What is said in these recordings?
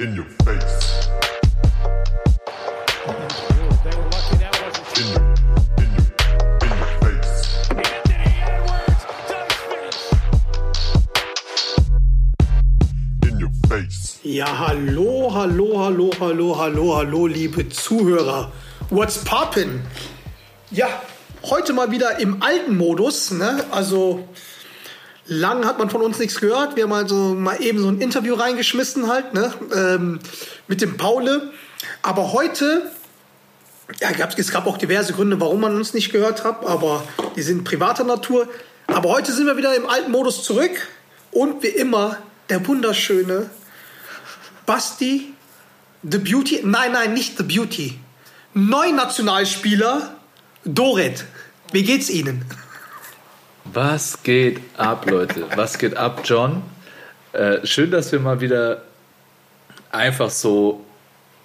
In your face. Ja, hallo, hallo, hallo, hallo, hallo, hallo, liebe Zuhörer. What's poppin'? Ja, heute mal wieder im alten Modus. Ne? Also, lang hat man von uns nichts gehört. Wir haben also mal eben so ein Interview reingeschmissen halt, ne? Ähm, mit dem Paule. Aber heute, ja, gab, es gab auch diverse Gründe, warum man uns nicht gehört hat, aber die sind privater Natur. Aber heute sind wir wieder im alten Modus zurück. Und wie immer, der wunderschöne Basti, The Beauty, nein, nein, nicht The Beauty. Neunationalspieler Doret. Wie geht's Ihnen? Was geht ab, Leute? Was geht ab, John? Äh, schön, dass wir mal wieder einfach so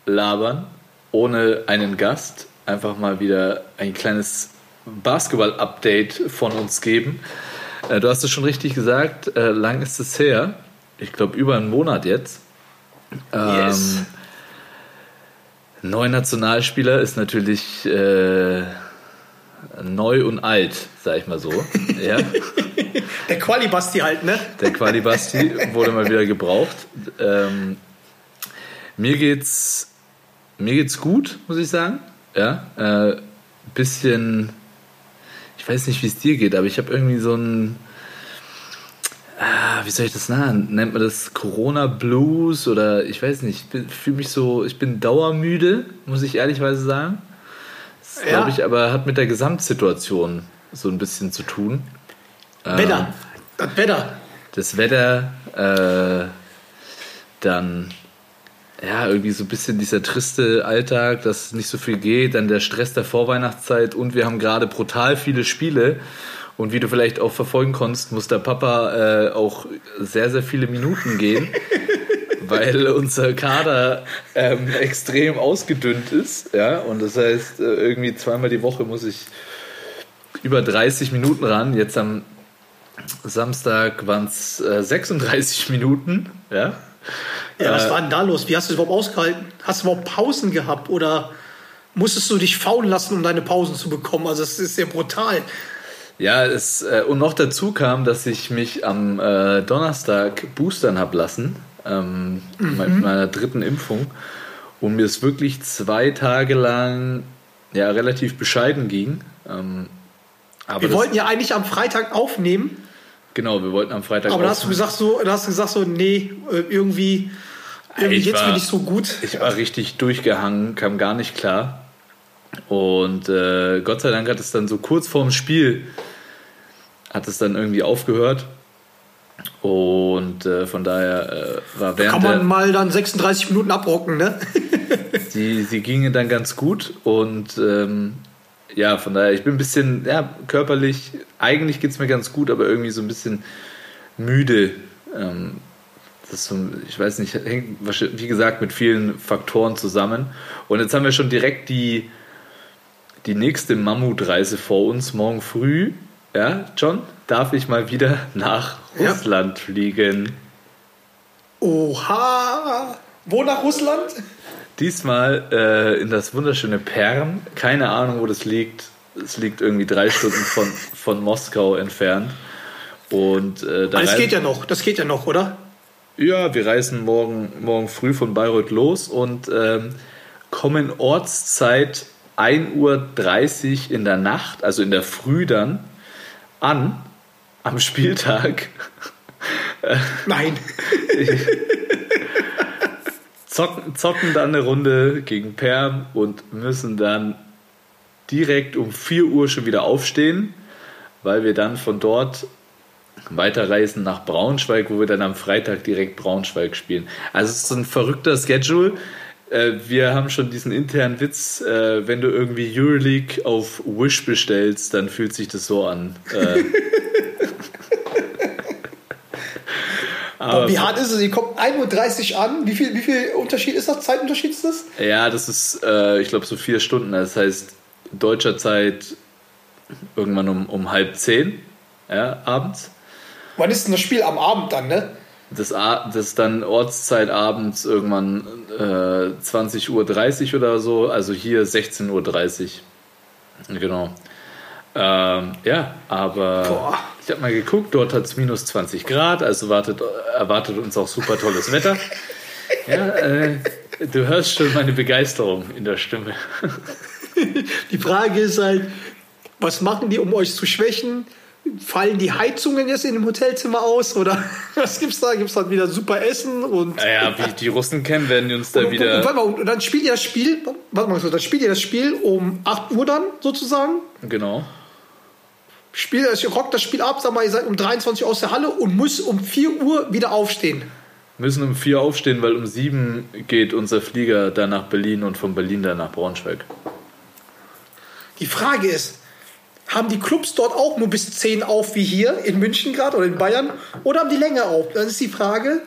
labern, ohne einen Gast. Einfach mal wieder ein kleines Basketball-Update von uns geben. Äh, du hast es schon richtig gesagt, äh, lang ist es her. Ich glaube, über einen Monat jetzt. Yes. Ähm, Neuer Nationalspieler ist natürlich äh, neu und alt, sag ich mal so. ja. Der Quali-Basti halt, ne? Der Qualibasti wurde mal wieder gebraucht. Ähm, mir geht's mir geht's gut, muss ich sagen. Ja, äh, bisschen, ich weiß nicht, wie es dir geht, aber ich habe irgendwie so ein, ah, wie soll ich das nennen? Nennt man das Corona Blues oder ich weiß nicht. Ich fühle mich so, ich bin dauermüde, muss ich ehrlichweise sagen. Ja. glaube ich, aber hat mit der Gesamtsituation so ein bisschen zu tun. Wetter. Das Wetter. das Wetter, äh, dann ja, irgendwie so ein bisschen dieser triste Alltag, dass nicht so viel geht, dann der Stress der Vorweihnachtszeit und wir haben gerade brutal viele Spiele. Und wie du vielleicht auch verfolgen konntest, muss der Papa äh, auch sehr, sehr viele Minuten gehen, weil unser Kader ähm, extrem ausgedünnt ist. Ja? Und das heißt, äh, irgendwie zweimal die Woche muss ich über 30 Minuten ran. Jetzt am Samstag waren es äh, 36 Minuten. Ja? Ja, was Äh, war denn da los? Wie hast du es überhaupt ausgehalten? Hast du überhaupt Pausen gehabt oder musstest du dich faulen lassen, um deine Pausen zu bekommen? Also, das ist ja brutal. Ja, es, äh, und noch dazu kam, dass ich mich am äh, Donnerstag boostern habe lassen, ähm, mit meiner dritten Impfung. Und mir es wirklich zwei Tage lang ja, relativ bescheiden ging. Ähm, aber Wir wollten ja eigentlich am Freitag aufnehmen, genau, wir wollten am Freitag aber da hast du aufnehmen. gesagt so, da hast du gesagt so, nee, äh, irgendwie, irgendwie Ich geht's mir nicht so gut. Ich war richtig durchgehangen, kam gar nicht klar. Und äh, Gott sei Dank hat es dann so kurz vorm Spiel hat es dann irgendwie aufgehört. Und äh, von daher äh, war während Kann man der, mal dann 36 Minuten abrocken, ne? die, sie gingen dann ganz gut und ähm, ja, von daher, ich bin ein bisschen, ja, körperlich, eigentlich geht es mir ganz gut, aber irgendwie so ein bisschen müde. Ähm, das so, ich weiß nicht, hängt wahrscheinlich, wie gesagt mit vielen Faktoren zusammen. Und jetzt haben wir schon direkt die, die nächste Mammutreise vor uns, morgen früh. Ja, John, darf ich mal wieder nach Ja. Russland fliegen? Oha! Wo nach Russland? Diesmal äh, in das wunderschöne Perm. Keine Ahnung, wo das liegt. Es liegt irgendwie drei Stunden von, von Moskau entfernt. Und äh, da Das geht ja noch, das geht ja noch, oder? ja, wir reisen morgen, morgen früh von Bayreuth los und ähm, kommen Ortszeit 1.30 Uhr in der Nacht, also in der Früh dann, an am Spieltag. Nein. zocken, zocken dann eine Runde gegen Perm und müssen dann direkt um 4 Uhr schon wieder aufstehen, weil wir dann von dort weiterreisen nach Braunschweig, wo wir dann am Freitag direkt Braunschweig spielen. Also es ist ein verrückter Schedule. Äh, Wir haben schon diesen internen Witz, äh, wenn du irgendwie Euroleague auf Wish bestellst, dann fühlt sich das so an. Äh, Aber wie hart ist es? Ihr kommt 1.30 Uhr an. Wie viel, wie viel Unterschied ist das? Zeitunterschied ist das? Ja, das ist, äh, ich glaube, so vier Stunden. Das heißt, deutscher Zeit irgendwann um, um halb zehn ja, abends. Wann ist denn das Spiel? Am Abend dann, ne? das, das ist dann Ortszeit abends irgendwann äh, 20.30 Uhr oder so, also hier 16.30 Uhr. Genau. Ähm, ja, aber Boah. ich habe mal geguckt, dort hat es minus 20 Grad, also wartet, erwartet uns auch super tolles Wetter. Ja, äh, du hörst schon meine Begeisterung in der Stimme. Die Frage ist halt, was machen die, um euch zu schwächen? Fallen die Heizungen jetzt in dem Hotelzimmer aus? Oder was gibt's da? Gibt's dann wieder super Essen und. Naja, wie ich die Russen kennen, werden die uns da und, und, und, wieder. warte mal, und dann spielt ihr das Spiel, warte mal, dann spielt ihr das Spiel um 8 Uhr dann sozusagen. Genau. Spielt, ihr rockt das Spiel ab, sag mal, ihr seid um 23 Uhr aus der Halle und muss um 4 Uhr wieder aufstehen. Müssen um vier aufstehen, weil um sieben geht unser Flieger dann nach Berlin und von Berlin dann nach Braunschweig. Die Frage ist, haben die Clubs dort auch nur bis 10 auf wie hier in München gerade oder in Bayern oder haben die länger auf? Dann ist die Frage,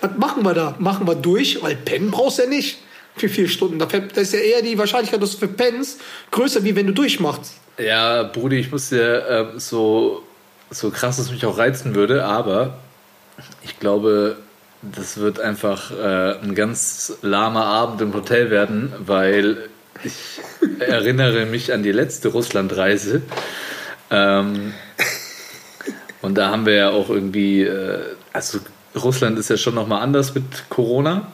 was machen wir da? Machen wir durch? Weil pennen brauchst du ja nicht für vier Stunden. Da ist ja eher die Wahrscheinlichkeit, dass du verpennst, größer wie wenn du durchmachst. Ja, Brudi, ich muss dir äh, so, so krass es mich auch reizen würde, aber ich glaube, das wird einfach äh, ein ganz lahmer Abend im Hotel werden, weil ich erinnere mich an die letzte Russlandreise. Ähm, und da haben wir ja auch irgendwie, äh, also Russland ist ja schon nochmal anders mit Corona.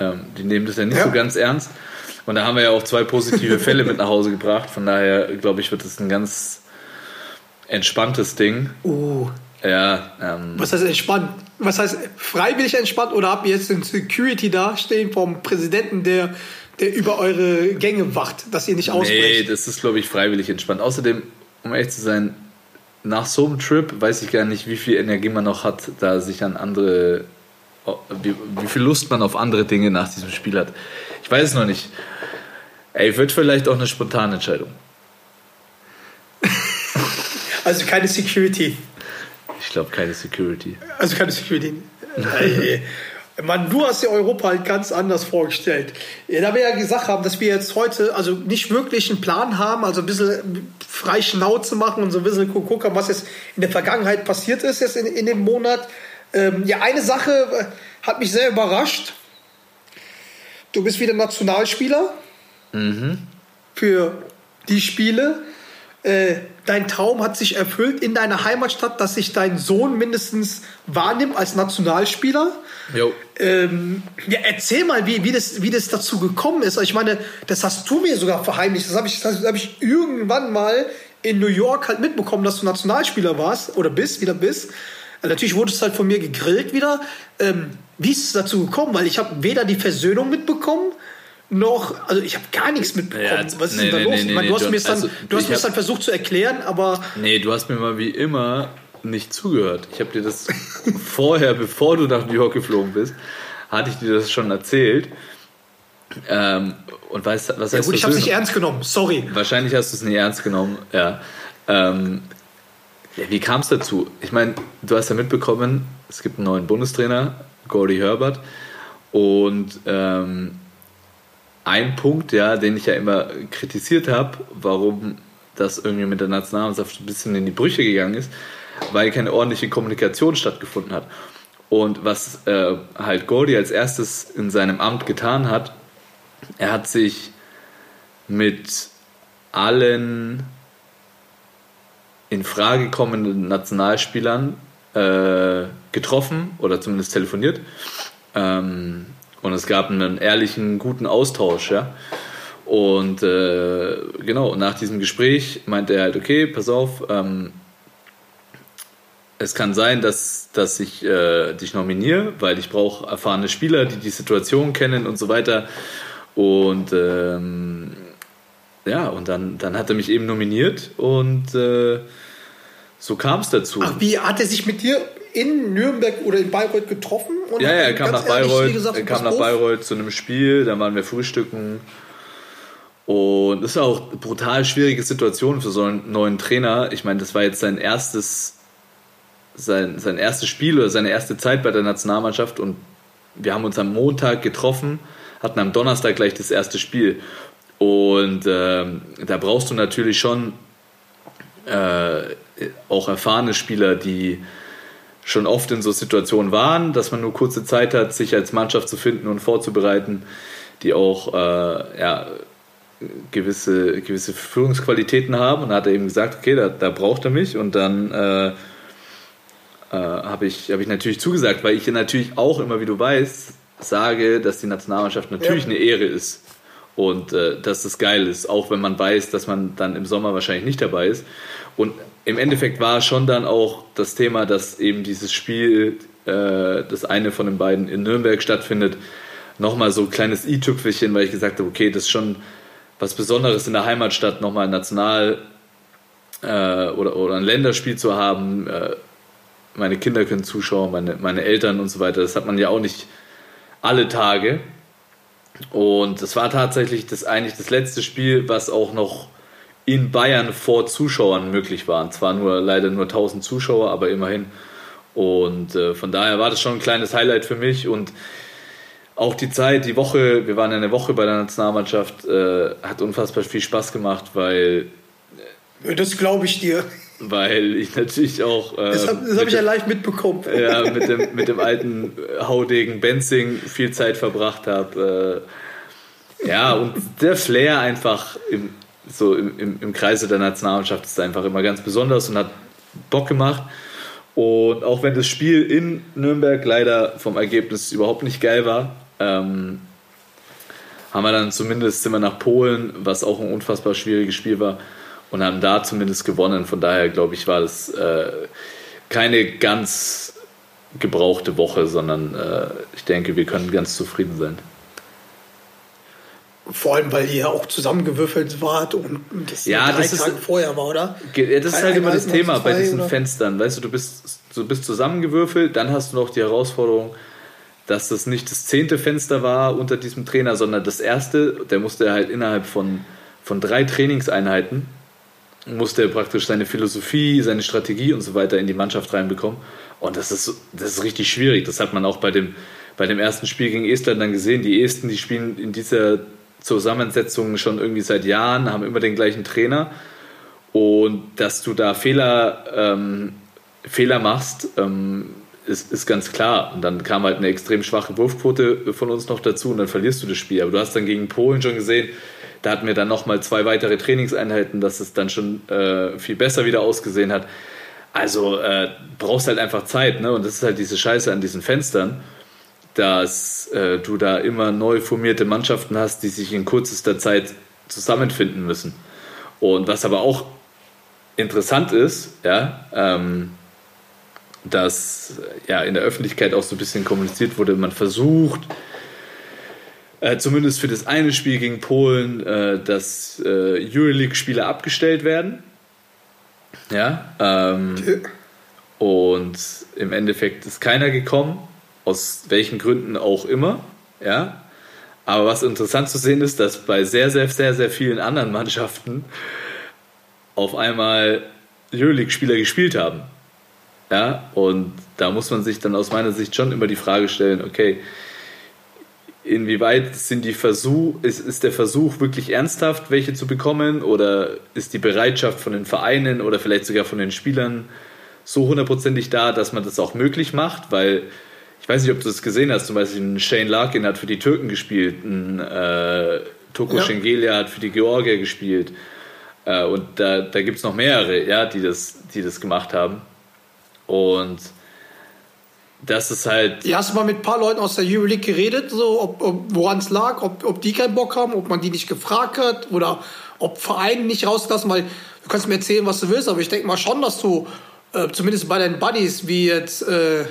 Ähm, die nehmen das ja nicht Ja. so ganz ernst. Und da haben wir ja auch zwei positive Fälle mit nach Hause gebracht. Von daher, glaube ich, wird es ein ganz entspanntes Ding. Uh, Ja, ähm, was heißt entspannt? Was heißt freiwillig entspannt oder habt ihr jetzt den Security da stehen vom Präsidenten, der, der über eure Gänge wacht, dass ihr nicht nee, ausbrecht? das ist, glaube ich, freiwillig entspannt. Außerdem, um ehrlich zu sein, nach so einem Trip weiß ich gar nicht, wie viel Energie man noch hat, da sich an andere, wie, wie viel Lust man auf andere Dinge nach diesem Spiel hat. Ich weiß es noch nicht. Ey, wird vielleicht auch eine spontane Entscheidung. Also keine Security. Ich glaube, keine Security. Also keine Security. Ey, Mann, du hast dir Europa halt ganz anders vorgestellt. Da wir ja gesagt haben, dass wir jetzt heute also nicht wirklich einen Plan haben, also ein bisschen frei Schnauze machen und so ein bisschen gu- gucken, was jetzt in der Vergangenheit passiert ist, jetzt in, in dem Monat. Ähm, ja, eine Sache äh, hat mich sehr überrascht. Du bist wieder Nationalspieler für die Spiele. Äh, dein Traum hat sich erfüllt in deiner Heimatstadt, dass sich dein Sohn mindestens wahrnimmt als Nationalspieler. Ähm, ja, erzähl mal, wie, wie, das, wie das dazu gekommen ist. Ich meine, das hast du mir sogar verheimlicht. Das habe ich, das hab ich irgendwann mal in New York halt mitbekommen, dass du Nationalspieler warst oder bist, wieder bist. Natürlich wurdest du halt von mir gegrillt wieder. Ähm, wie ist es dazu gekommen? Weil ich habe weder die Versöhnung mitbekommen, noch, also ich habe gar nichts mitbekommen. Ja, Was ist nee, denn da nee, los? nee, ich meine, du hast mir es dann, also, du hast mir es hab- dann versucht zu erklären, aber Nee, du hast mir mal wie immer nicht zugehört. Ich habe dir das vorher, bevor du nach New York geflogen bist, hatte ich dir das schon erzählt. Ähm, und weißt, was ja heißt gut, ich habe es nicht ernst genommen. Sorry. Wahrscheinlich hast du es nie ernst genommen, ja. Ähm, ja wie kam es dazu? Ich meine, du hast ja mitbekommen, es gibt einen neuen Bundestrainer, Gordy Herbert. Und ähm, ein Punkt, ja, den ich ja immer kritisiert habe, warum das irgendwie mit der Nationalmannschaft ein bisschen in die Brüche gegangen ist, weil keine ordentliche Kommunikation stattgefunden hat. Und was äh, halt Gordy als erstes in seinem Amt getan hat, er hat sich mit allen in Frage kommenden Nationalspielern äh, getroffen oder zumindest telefoniert. Ähm, und es gab einen ehrlichen, guten Austausch, ja. Und äh, genau, nach diesem Gespräch meinte er halt, okay, pass auf, ähm, es kann sein, dass, dass ich äh, dich nominiere, weil ich brauche erfahrene Spieler, die die Situation kennen und so weiter. Und ähm, ja, und dann, dann hat er mich eben nominiert und äh, so kam es dazu. Ach, wie hat er sich mit dir in Nürnberg oder in Bayreuth getroffen? Und Ja, ja, er kam nach ehrlich Bayreuth, gesagt, er kam nach Bayreuth zu einem Spiel, dann waren wir frühstücken. Und das ist auch eine brutal schwierige Situation für so einen neuen Trainer. Ich meine, das war jetzt sein erstes, sein, sein erstes Spiel oder seine erste Zeit bei der Nationalmannschaft und wir haben uns am Montag getroffen, hatten am Donnerstag gleich das erste Spiel. Und ähm, da brauchst du natürlich schon äh, auch erfahrene Spieler, die schon oft in so Situationen waren, dass man nur kurze Zeit hat, sich als Mannschaft zu finden und vorzubereiten, die auch äh, ja, gewisse, gewisse Führungsqualitäten haben. Und dann hat er eben gesagt, okay, da, da braucht er mich. Und dann äh, äh, habe ich, hab ich natürlich zugesagt, weil ich natürlich auch immer, wie du weißt, sage, dass die Nationalmannschaft natürlich Ja. eine Ehre ist. Und äh, dass das geil ist, auch wenn man weiß, dass man dann im Sommer wahrscheinlich nicht dabei ist. Und im Endeffekt war schon dann auch das Thema, dass eben dieses Spiel, äh, das eine von den beiden in Nürnberg stattfindet, nochmal so ein kleines i-Tüpfelchen, weil ich gesagt habe, okay, das ist schon was Besonderes in der Heimatstadt, nochmal ein National- äh, oder, oder ein Länderspiel zu haben. Äh, meine Kinder können zuschauen, meine, meine Eltern und so weiter. Das hat man ja auch nicht alle Tage. Und es war tatsächlich das eigentlich das letzte Spiel, was auch noch in Bayern vor Zuschauern möglich war. Zwar nur leider nur 1000 Zuschauer, aber immerhin. Und äh, von daher war das schon ein kleines Highlight für mich und auch die Zeit, die Woche, wir waren eine Woche bei der Nationalmannschaft, äh, hat unfassbar viel Spaß gemacht, weil, Das glaube ich dir. Weil ich natürlich auch äh, Das habe mit hab ich ja dem- live mitbekommen. ja, mit dem, mit dem alten Haudegen Benzing viel Zeit verbracht habe. Äh, ja, und der Flair einfach im, so im, im, im Kreise der Nationalmannschaft ist einfach immer ganz besonders und hat Bock gemacht. Und auch wenn das Spiel in Nürnberg leider vom Ergebnis überhaupt nicht geil war, ähm, haben wir dann zumindest sind wir nach Polen, was auch ein unfassbar schwieriges Spiel war, und haben da zumindest gewonnen. Von daher glaube ich, war das äh, keine ganz gebrauchte Woche, sondern äh, ich denke, wir können ganz zufrieden sein. Vor allem, weil ihr ja auch zusammengewürfelt wart und das Ja, drei das ist- Tage vorher war, oder? Ja, Das ist halt immer das Thema bei diesen oder? Fenstern. Weißt du, du bist, du bist zusammengewürfelt, dann hast du noch die Herausforderung, dass das nicht das zehnte Fenster war unter diesem Trainer, sondern das erste. Der musste halt innerhalb von, von drei Trainingseinheiten, musste er praktisch seine Philosophie, seine Strategie und so weiter in die Mannschaft reinbekommen. Und das ist, das ist richtig schwierig. Das hat man auch bei dem, bei dem ersten Spiel gegen Estland dann gesehen. Die Esten, die spielen in dieser Zusammensetzung schon irgendwie seit Jahren, haben immer den gleichen Trainer. Und dass du da Fehler, ähm, Fehler machst, ähm, ist, ist ganz klar. Und dann kam halt eine extrem schwache Wurfquote von uns noch dazu und dann verlierst du das Spiel. Aber du hast dann gegen Polen schon gesehen, da hatten wir dann nochmal zwei weitere Trainingseinheiten, dass es dann schon äh, viel besser wieder ausgesehen hat. Also äh, brauchst halt einfach Zeit, ne? Und das ist halt diese Scheiße an diesen Fenstern, dass äh, du da immer neu formierte Mannschaften hast, die sich in kürzester Zeit zusammenfinden müssen. Und was aber auch interessant ist, ja, ähm, dass ja in der Öffentlichkeit auch so ein bisschen kommuniziert wurde, man versucht, äh, zumindest für das eine Spiel gegen Polen, äh, dass äh, Euroleague-Spieler abgestellt werden. Ja, ähm, und im Endeffekt ist keiner gekommen, aus welchen Gründen auch immer. Ja, aber was interessant zu sehen ist, dass bei sehr, sehr, sehr, sehr vielen anderen Mannschaften auf einmal Euroleague-Spieler gespielt haben. Ja, und da muss man sich dann aus meiner Sicht schon immer die Frage stellen, okay, inwieweit sind die Versuch, ist, ist der Versuch wirklich ernsthaft, welche zu bekommen, oder ist die Bereitschaft von den Vereinen oder vielleicht sogar von den Spielern so hundertprozentig da, dass man das auch möglich macht, weil ich weiß nicht, ob du das gesehen hast, zum Beispiel ein Shane Larkin hat für die Türken gespielt, ein äh, Toko Ja. Schengelia hat für die Georgier gespielt. Äh, und da, da gibt es noch mehrere, ja, die das, die das gemacht haben. Und das ist halt Ja, hast du mal mit ein paar Leuten aus der Euroleague geredet, so, ob, ob, woran es lag, ob, ob die keinen Bock haben, ob man die nicht gefragt hat oder ob Vereine nicht rausgelassen, weil du kannst mir erzählen, was du willst, aber ich denke mal schon, dass du äh, zumindest bei deinen Buddies, wie jetzt äh,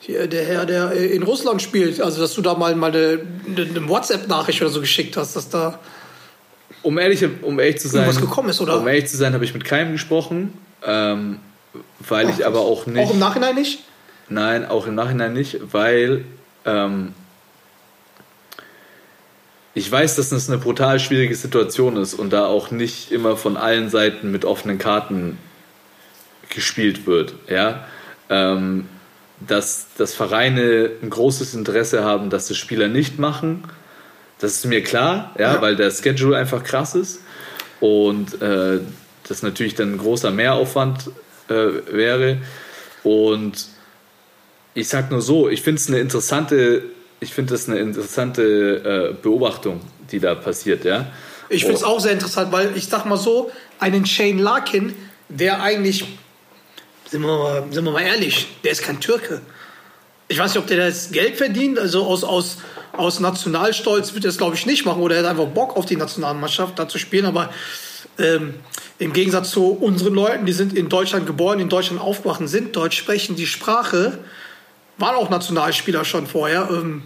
hier der Herr, der in Russland spielt, also dass du da mal, mal eine, eine WhatsApp-Nachricht oder so geschickt hast, dass da Um ehrlich, um ehrlich zu sein, Irgendwas gekommen ist, oder? Um ehrlich zu sein, habe ich mit keinem gesprochen, ähm, weil ich aber auch nicht. auch im Nachhinein nicht. Nein, auch im Nachhinein nicht, weil ähm, ich weiß, dass das eine brutal schwierige Situation ist und da auch nicht immer von allen Seiten mit offenen Karten gespielt wird. Ja? Ähm, dass, dass Vereine ein großes Interesse haben, dass das Spieler nicht machen, das ist mir klar, ja, Ja. weil der Schedule einfach krass ist und äh, das natürlich dann ein großer Mehraufwand äh, wäre. Und ich sag nur so, ich finde es eine interessante, ich finde das eine interessante äh, Beobachtung, die da passiert, ja. Ich finde es auch sehr interessant, weil ich sag mal so, einen Shane Larkin, der eigentlich, sind wir, mal, sind wir mal ehrlich, der ist kein Türke. Ich weiß nicht, ob der das Geld verdient, also aus, aus, aus Nationalstolz wird er das glaube ich nicht machen oder er hat einfach Bock auf die Nationalmannschaft da zu spielen, aber ähm, im Gegensatz zu unseren Leuten, die sind in Deutschland geboren, in Deutschland aufgewacht, sind Deutsch, sprechen die Sprache, waren auch Nationalspieler schon vorher. Ähm,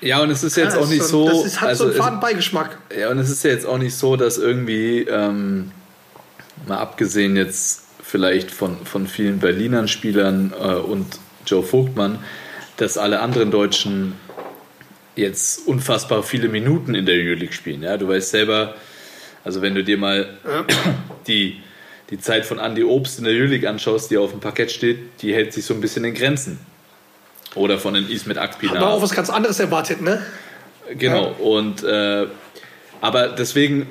Ja, und es ist jetzt ja, auch nicht so. Das ist, hat so also einen es- faden Beigeschmack. Ja, und es ist ja jetzt auch nicht so, dass irgendwie, ähm, mal abgesehen jetzt vielleicht von, von vielen Berlinern Spielern äh, und Joe Vogtmann, dass alle anderen Deutschen jetzt unfassbar viele Minuten in der Euroleague spielen. Ja, du weißt selber, also wenn du dir mal die, die Zeit von Andy Obst in der Euroleague anschaust, die auf dem Parkett steht, die hält sich so ein bisschen in Grenzen. Oder von den Ismet Akpinar. Aber auch was ganz anderes erwartet, ne? Genau, und äh, aber deswegen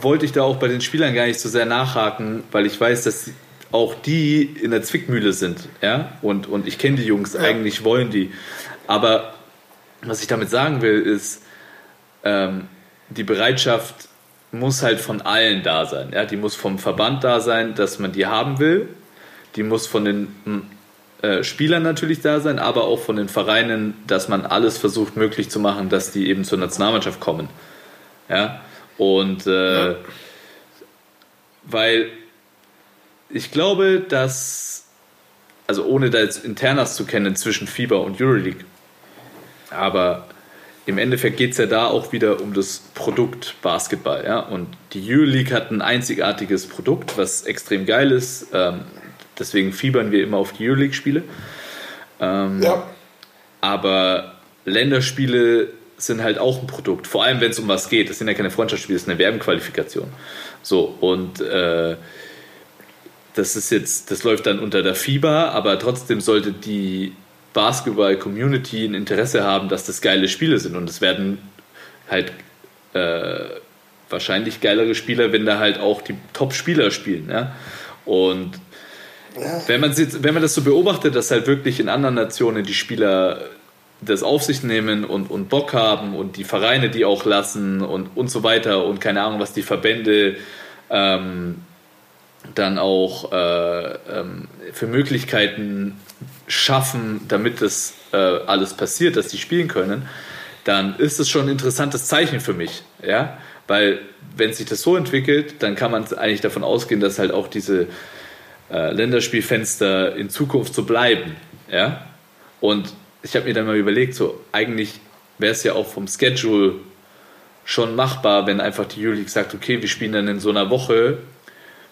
wollte ich da auch bei den Spielern gar nicht so sehr nachhaken, weil ich weiß, dass auch die in der Zwickmühle sind, ja, und, und ich kenne die Jungs, eigentlich wollen die. Aber was ich damit sagen will, ist, ähm, die Bereitschaft muss halt von allen da sein. Ja? Die muss vom Verband da sein, dass man die haben will. Die muss von den äh, Spielern natürlich da sein, aber auch von den Vereinen, dass man alles versucht möglich zu machen, dass die eben zur Nationalmannschaft kommen. Ja? Und äh, weil ich glaube, dass, also ohne da jetzt Internas zu kennen zwischen FIBA und Euroleague, aber im Endeffekt geht es ja da auch wieder um das Produkt Basketball. Ja? Und die Euroleague hat ein einzigartiges Produkt, was extrem geil ist. Ähm, deswegen fiebern wir immer auf die Euroleague-Spiele. Ähm, Ja. aber Länderspiele sind halt auch ein Produkt, vor allem wenn es um was geht. Das sind ja keine Freundschaftsspiele, das ist eine Werbenqualifikation. So, und äh, das ist jetzt, das läuft dann unter der FIBA, aber trotzdem sollte die Basketball-Community ein Interesse haben, dass das geile Spiele sind. Und es werden halt äh, wahrscheinlich geilere Spieler, wenn da halt auch die Top-Spieler spielen. Ja? Und wenn, man sieht, wenn man das so beobachtet, dass halt wirklich in anderen Nationen die Spieler das auf sich nehmen und, und Bock haben und die Vereine die auch lassen und, und so weiter und keine Ahnung, was die Verbände ähm, dann auch äh, ähm, für Möglichkeiten schaffen, damit das äh, alles passiert, dass die spielen können, dann ist es schon ein interessantes Zeichen für mich. Ja? Weil wenn sich das so entwickelt, dann kann man eigentlich davon ausgehen, dass halt auch diese äh, Länderspielfenster in Zukunft so bleiben. Ja? Und ich habe mir dann mal überlegt, so eigentlich wäre es ja auch vom Schedule schon machbar, wenn einfach die Euroleague sagt, okay, wir spielen dann in so einer Woche,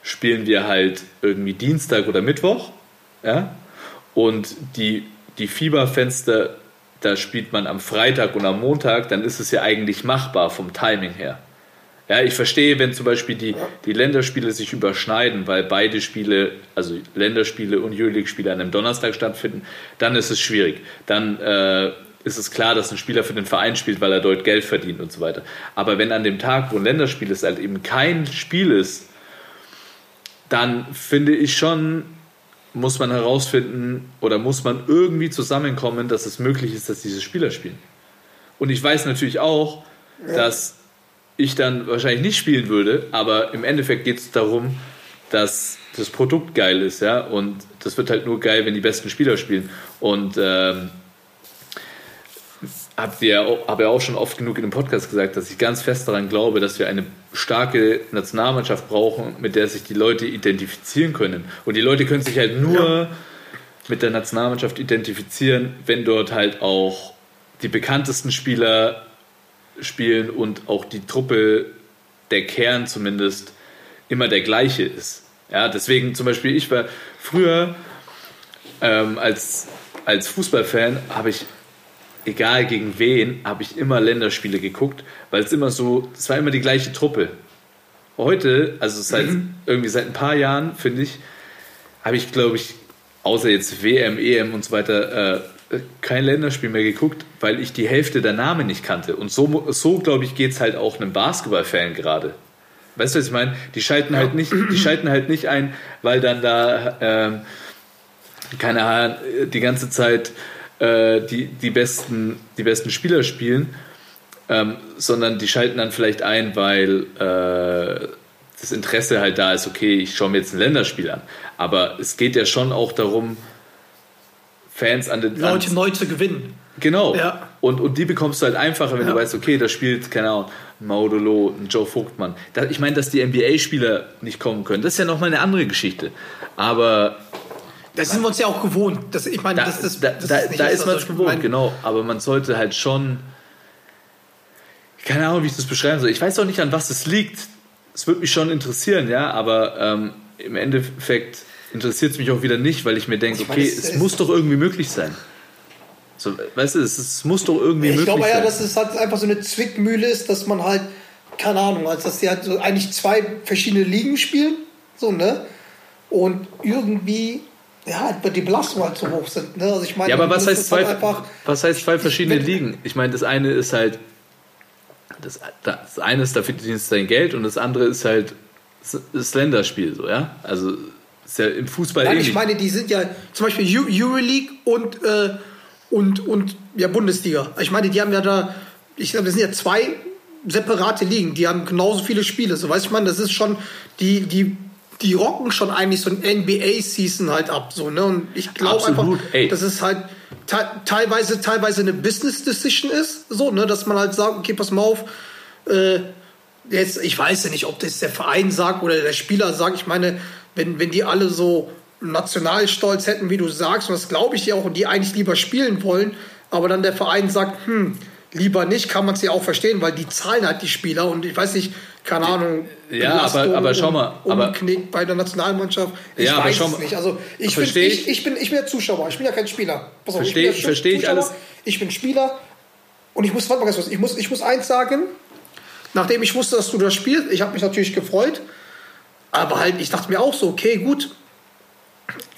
spielen wir halt irgendwie Dienstag oder Mittwoch, ja, und die, die Fieberfenster, da spielt man am Freitag und am Montag, dann ist es ja eigentlich machbar vom Timing her. Ja, ich verstehe, wenn zum Beispiel die, die Länderspiele sich überschneiden, weil beide Spiele, also Länderspiele und Euroleague-Spiele an einem Donnerstag stattfinden, dann ist es schwierig. Dann äh, ist es klar, dass ein Spieler für den Verein spielt, weil er dort Geld verdient und so weiter. Aber wenn an dem Tag, wo ein Länderspiel ist, halt eben kein Spiel ist, dann finde ich schon, muss man herausfinden oder muss man irgendwie zusammenkommen, dass es möglich ist, dass diese Spieler spielen. Und ich weiß natürlich auch, dass ich dann wahrscheinlich nicht spielen würde, aber im Endeffekt geht es darum, dass das Produkt geil ist, ja, und das wird halt nur geil, wenn die besten Spieler spielen. Und ähm, habt ihr ja habe ja auch schon oft genug in dem Podcast gesagt, dass ich ganz fest daran glaube, dass wir eine starke Nationalmannschaft brauchen, mit der sich die Leute identifizieren können. Und die Leute können sich halt nur mit der Nationalmannschaft identifizieren, wenn dort halt auch die bekanntesten Spieler spielen und auch die Truppe, der Kern zumindest, immer der gleiche ist. Ja, deswegen zum Beispiel, ich war früher ähm, als, als Fußballfan, habe ich, egal gegen wen, habe ich immer Länderspiele geguckt, weil es immer so, es war immer die gleiche Truppe. Heute, also seit irgendwie seit ein paar Jahren, finde ich, habe ich, glaube ich, außer jetzt WM, EM und so weiter, äh, kein Länderspiel mehr geguckt, weil ich die Hälfte der Namen nicht kannte. Und so, so glaube ich, geht es halt auch einem Basketballfan gerade. Weißt du, was ich meine? Die schalten halt nicht, die schalten halt nicht ein, weil dann da ähm, keine Ahnung, die ganze Zeit äh, die, die, besten, die besten Spieler spielen, ähm, sondern die schalten dann vielleicht ein, weil äh, das Interesse halt da ist, okay, ich schaue mir jetzt ein Länderspiel an. Aber es geht ja schon auch darum, Fans an den Leute neu zu gewinnen. Genau. Ja. Und, und die bekommst du halt einfacher, wenn Ja. du weißt, okay, da spielt, keine Ahnung, Maudolo, Joe Vogtmann. Da, ich meine, dass die NBA-Spieler nicht kommen können, das ist ja nochmal eine andere Geschichte. Aber Das sind wir uns ja auch gewohnt. Das, ich meine, da, das, das, da, das da, nicht da ist man es gewohnt, meine, genau. Aber man sollte halt schon. Keine Ahnung, wie ich das beschreiben soll. Ich weiß auch nicht, an was es liegt. Es würde mich schon interessieren, ja, aber ähm, im Endeffekt interessiert es mich auch wieder nicht, weil ich mir denke, Ich meine, okay, es es, muss doch irgendwie möglich sein. So, weißt du, es, es muss doch irgendwie Ich möglich glaube ja, sein. dass es halt einfach so eine Zwickmühle ist, dass man halt, keine Ahnung, als dass die halt so eigentlich zwei verschiedene Ligen spielen, so, ne? Und irgendwie, ja, halt die Belastungen halt so hoch sind, ne? Also ich meine, Ja, aber was heißt, halt zwei, einfach, was heißt zwei verschiedene Ligen? Ich meine, das eine ist halt, das, das eine ist, dafür verdienst du dein Geld und das andere ist halt das, das Länderspiel, so, ja? Also, ist ja im Fußball Nein, ähnlich. ich meine, die sind ja zum Beispiel Eu- Euroleague und, äh, und, und ja, Bundesliga. Ich meine, die haben ja da, ich glaube, das sind ja zwei separate Ligen, die haben genauso viele Spiele. So weißt du, ich meine, das ist schon, die, die, die rocken schon eigentlich so ein NBA-Season halt ab. So, ne? Und ich glaube einfach, ey. dass es halt te teilweise, teilweise eine Business-Decision ist, so, ne? dass man halt sagt, okay, pass mal auf, äh, jetzt, ich weiß ja nicht, ob das der Verein sagt oder der Spieler sagt. Ich meine, wenn, wenn die alle so Nationalstolz hätten, wie du sagst, und das glaube ich dir auch, und die eigentlich lieber spielen wollen, aber dann der Verein sagt, hm, lieber nicht, kann man es ja auch verstehen, weil die zahlen halt die Spieler und ich weiß nicht, keine Ahnung, Ja, aber- aber schau mal, um, aber- umknickt bei der Nationalmannschaft. Ich Ja, aber weiß es nicht. Also ich bin, versteh ich, ich- ich, bin, ich bin ja Zuschauer, ich bin ja kein Spieler. Pass auf, Versteh- ich bin ja ich alles. Ich bin Spieler und ich muss, warte mal ganz kurz, ich muss, ich muss eins sagen, nachdem ich wusste, dass du das spielst, ich habe mich natürlich gefreut, aber halt, ich dachte mir auch so, okay, gut,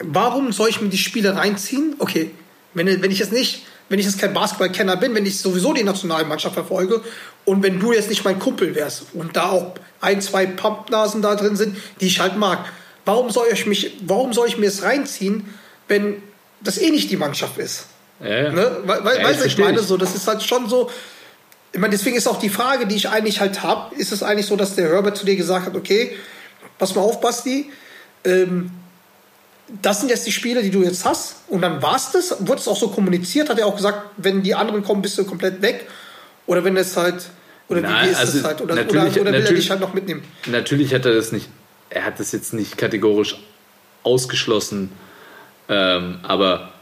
warum soll ich mir die Spiele reinziehen? Okay, wenn, wenn ich jetzt nicht, wenn ich jetzt kein Basketballkenner bin, wenn ich sowieso die Nationalmannschaft verfolge und wenn du jetzt nicht mein Kumpel wärst und da auch ein, zwei Pappnasen da drin sind, die ich halt mag, warum soll ich mich, warum soll ich mir es reinziehen, wenn das eh nicht die Mannschaft ist? Ja. Ne? Weil, weil, Ja, weißt du, ich meine, so, das ist halt schon so. Ich meine, deswegen ist auch die Frage, die ich eigentlich halt habe, ist es eigentlich so, dass der Herbert zu dir gesagt hat, okay, pass mal auf, Basti, ähm, das sind jetzt die Spiele, die du jetzt hast. Und dann war es das. Wurde es auch so kommuniziert? Hat er auch gesagt, wenn die anderen kommen, bist du komplett weg? Oder wenn es halt. Oder Nein, wie ist also es halt? Oder, oder, oder will er dich halt noch mitnehmen? Natürlich hat er das nicht, er hat das jetzt nicht kategorisch ausgeschlossen, ähm, aber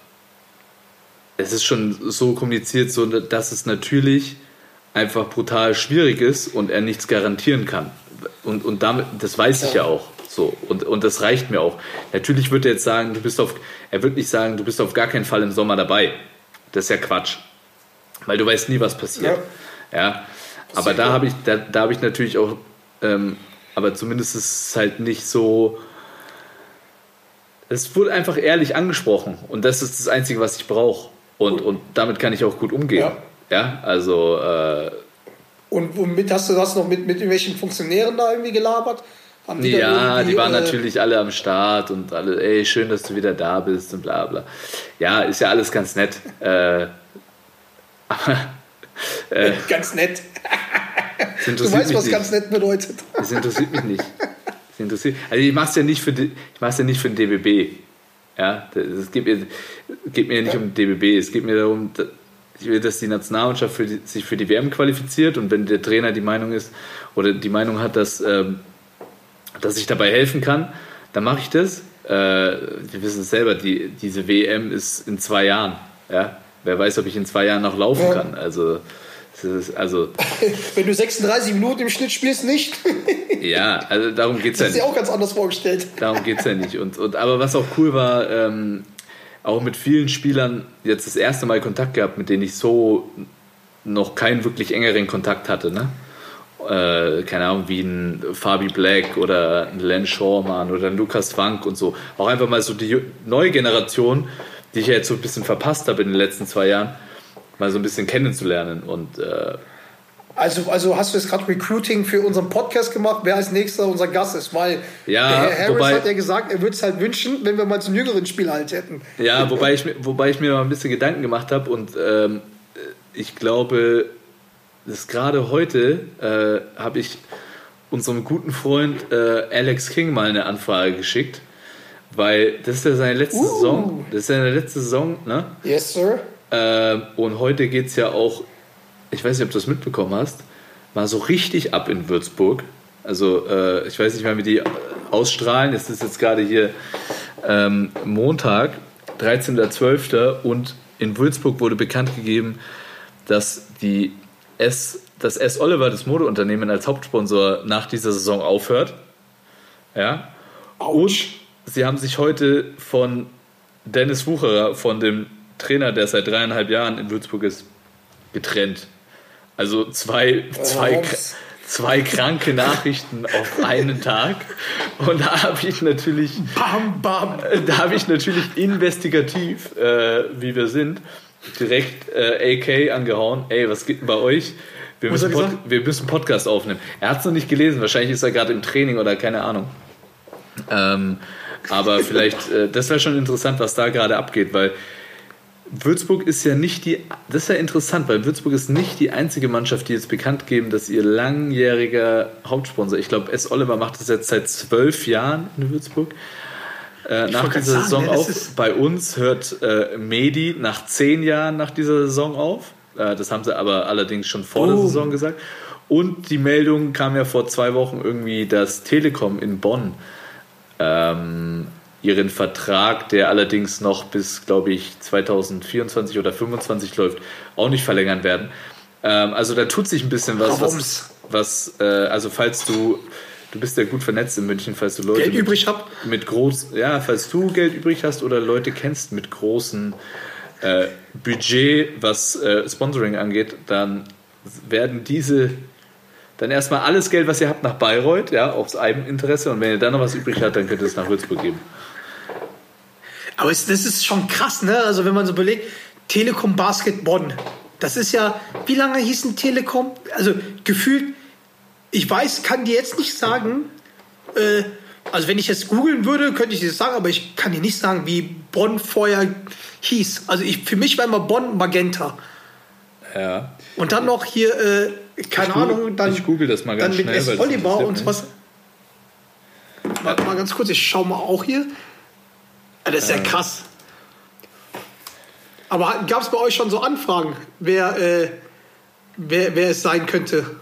es ist schon so kommuniziert, so dass es natürlich einfach brutal schwierig ist und er nichts garantieren kann. Und, und damit, das weiß ich ja auch. So, und, und das reicht mir auch. Natürlich wird er jetzt sagen, du bist auf, er wird nicht sagen, du bist auf gar keinen Fall im Sommer dabei. Das ist ja Quatsch. Weil du weißt nie, was passiert. Ja. Aber da habe ich, da, da habe ich natürlich auch, ähm, aber zumindest ist es halt nicht so. Es wurde einfach ehrlich angesprochen und das ist das Einzige, was ich brauche. Und, und damit kann ich auch gut umgehen. Ja. Ja, also äh, Und womit hast du das noch mit, mit irgendwelchen Funktionären da irgendwie gelabert? Da ja, die waren äh, natürlich alle am Start und alle, ey, schön, dass du wieder da bist und bla bla. Ja, ist ja alles ganz nett. Äh, aber Ganz nett. Du weißt, was nicht. ganz nett bedeutet. Das interessiert mich nicht. Das interessiert, also ich mache es ja nicht für die, ich mach's ja nicht für den DBB. Ja, es geht mir, geht mir nicht um DBB. Es geht mir darum, dass die Nationalmannschaft für die, sich für die WM qualifiziert und wenn der Trainer die Meinung ist oder die Meinung hat, dass, ähm, dass ich dabei helfen kann, dann mache ich das. Äh, wir wissen es selber, die, diese WM ist in zwei Jahren. Ja? Wer weiß, ob ich in zwei Jahren noch laufen Ja. kann. Also, ist, also Wenn du 36 Minuten im Schnitt spielst, nicht. ja, also darum geht es ja Das ist nicht. dir auch ganz anders vorgestellt. Darum geht es ja nicht. Und, und, aber was auch cool war, ähm, auch mit vielen Spielern jetzt das erste Mal Kontakt gehabt, mit denen ich so noch keinen wirklich engeren Kontakt hatte. Ne? Äh, keine Ahnung, wie ein Fabi Black oder ein Len Schormann oder ein Lukas Funk und so. Auch einfach mal so die neue Generation, die ich ja jetzt so ein bisschen verpasst habe in den letzten zwei Jahren, mal so ein bisschen kennenzulernen. Und äh, Also, also hast du jetzt gerade Recruiting für unseren Podcast gemacht, wer als nächster unser Gast ist, weil Ja, der Herr Harris wobei- hat ja gesagt, er würde es halt wünschen, wenn wir mal zum jüngeren Spieler halt hätten. Ja, wobei ich, mir- wobei ich mir mal ein bisschen Gedanken gemacht habe und ähm, ich glaube, dass gerade heute äh, habe ich unserem guten Freund äh, Alex King mal eine Anfrage geschickt, weil das ist ja seine letzte Uh. Saison. Das ist ja seine letzte Saison, ne? Yes, sir. Ähm, und heute geht es ja auch, ich weiß nicht, ob du das mitbekommen hast, mal so richtig ab in Würzburg. Also äh, ich weiß nicht, wann wir die ausstrahlen. Es ist jetzt gerade hier ähm, Montag, 13.12. und in Würzburg wurde bekannt gegeben, dass die S, das S. Oliver, das Modeunternehmen, als Hauptsponsor nach dieser Saison aufhört. Ja. Und sie haben sich heute von Dennis Wucherer, von dem Trainer, der seit dreieinhalb Jahren in Würzburg ist, getrennt. Also zwei, zwei, zwei kranke Nachrichten auf einen Tag. Und da habe ich natürlich, Bam, bam. da habe ich natürlich investigativ, äh, wie wir sind, direkt äh, AK angehauen. Ey, was geht denn bei euch? Wir müssen, Pod wir müssen Podcast aufnehmen. Er hat es noch nicht gelesen. Wahrscheinlich ist er gerade im Training oder keine Ahnung. Ähm, aber vielleicht, äh, das wäre schon interessant, was da gerade abgeht, weil Würzburg ist ja nicht die, das ist ja interessant, weil Würzburg ist nicht die einzige Mannschaft, die jetzt bekannt geben, dass ihr langjähriger Hauptsponsor, ich glaube, S. Oliver macht das jetzt seit zwölf Jahren in Würzburg, äh, nach dieser sagen, Saison auf. Bei uns hört äh, Medi nach zehn Jahren nach dieser Saison auf. Äh, das haben sie aber allerdings schon vor der Oh. Saison gesagt. Und die Meldung kam ja vor zwei Wochen irgendwie, dass Telekom in Bonn ähm, ihren Vertrag, der allerdings noch bis, glaube ich, 2024 oder 2025 läuft, auch nicht verlängern werden. Ähm, also da tut sich ein bisschen was. Warum's? Was, was äh, also falls du, du bist ja gut vernetzt in München, falls du Leute Geld mit, übrig habt. mit groß, ja, falls du Geld übrig hast oder Leute kennst mit großen äh, Budget, was äh, Sponsoring angeht, dann werden diese dann erstmal alles Geld, was ihr habt, nach Bayreuth, ja, aufs Eigeninteresse. Und wenn ihr dann noch was übrig habt, dann könnt ihr es nach Würzburg geben. Aber es, das ist schon krass, ne? Also wenn man so überlegt, Telekom Basket Bonn. Das ist ja, wie lange hieß ein Telekom? Also gefühlt, ich weiß, kann dir jetzt nicht sagen, äh, also wenn ich jetzt googeln würde, könnte ich dir das sagen, aber ich kann dir nicht sagen, wie Bonn vorher hieß. Also ich, für mich war immer Bonn Magenta. Ja. Und dann noch hier, äh, keine Ich Ahnung, dann, ich google das mal ganz dann mit schnell, S. Oliver und was. Warte mal ganz kurz, ich schau mal auch hier. Das ist ja krass. Aber gab es bei euch schon so Anfragen, wer, äh, wer, wer es sein könnte?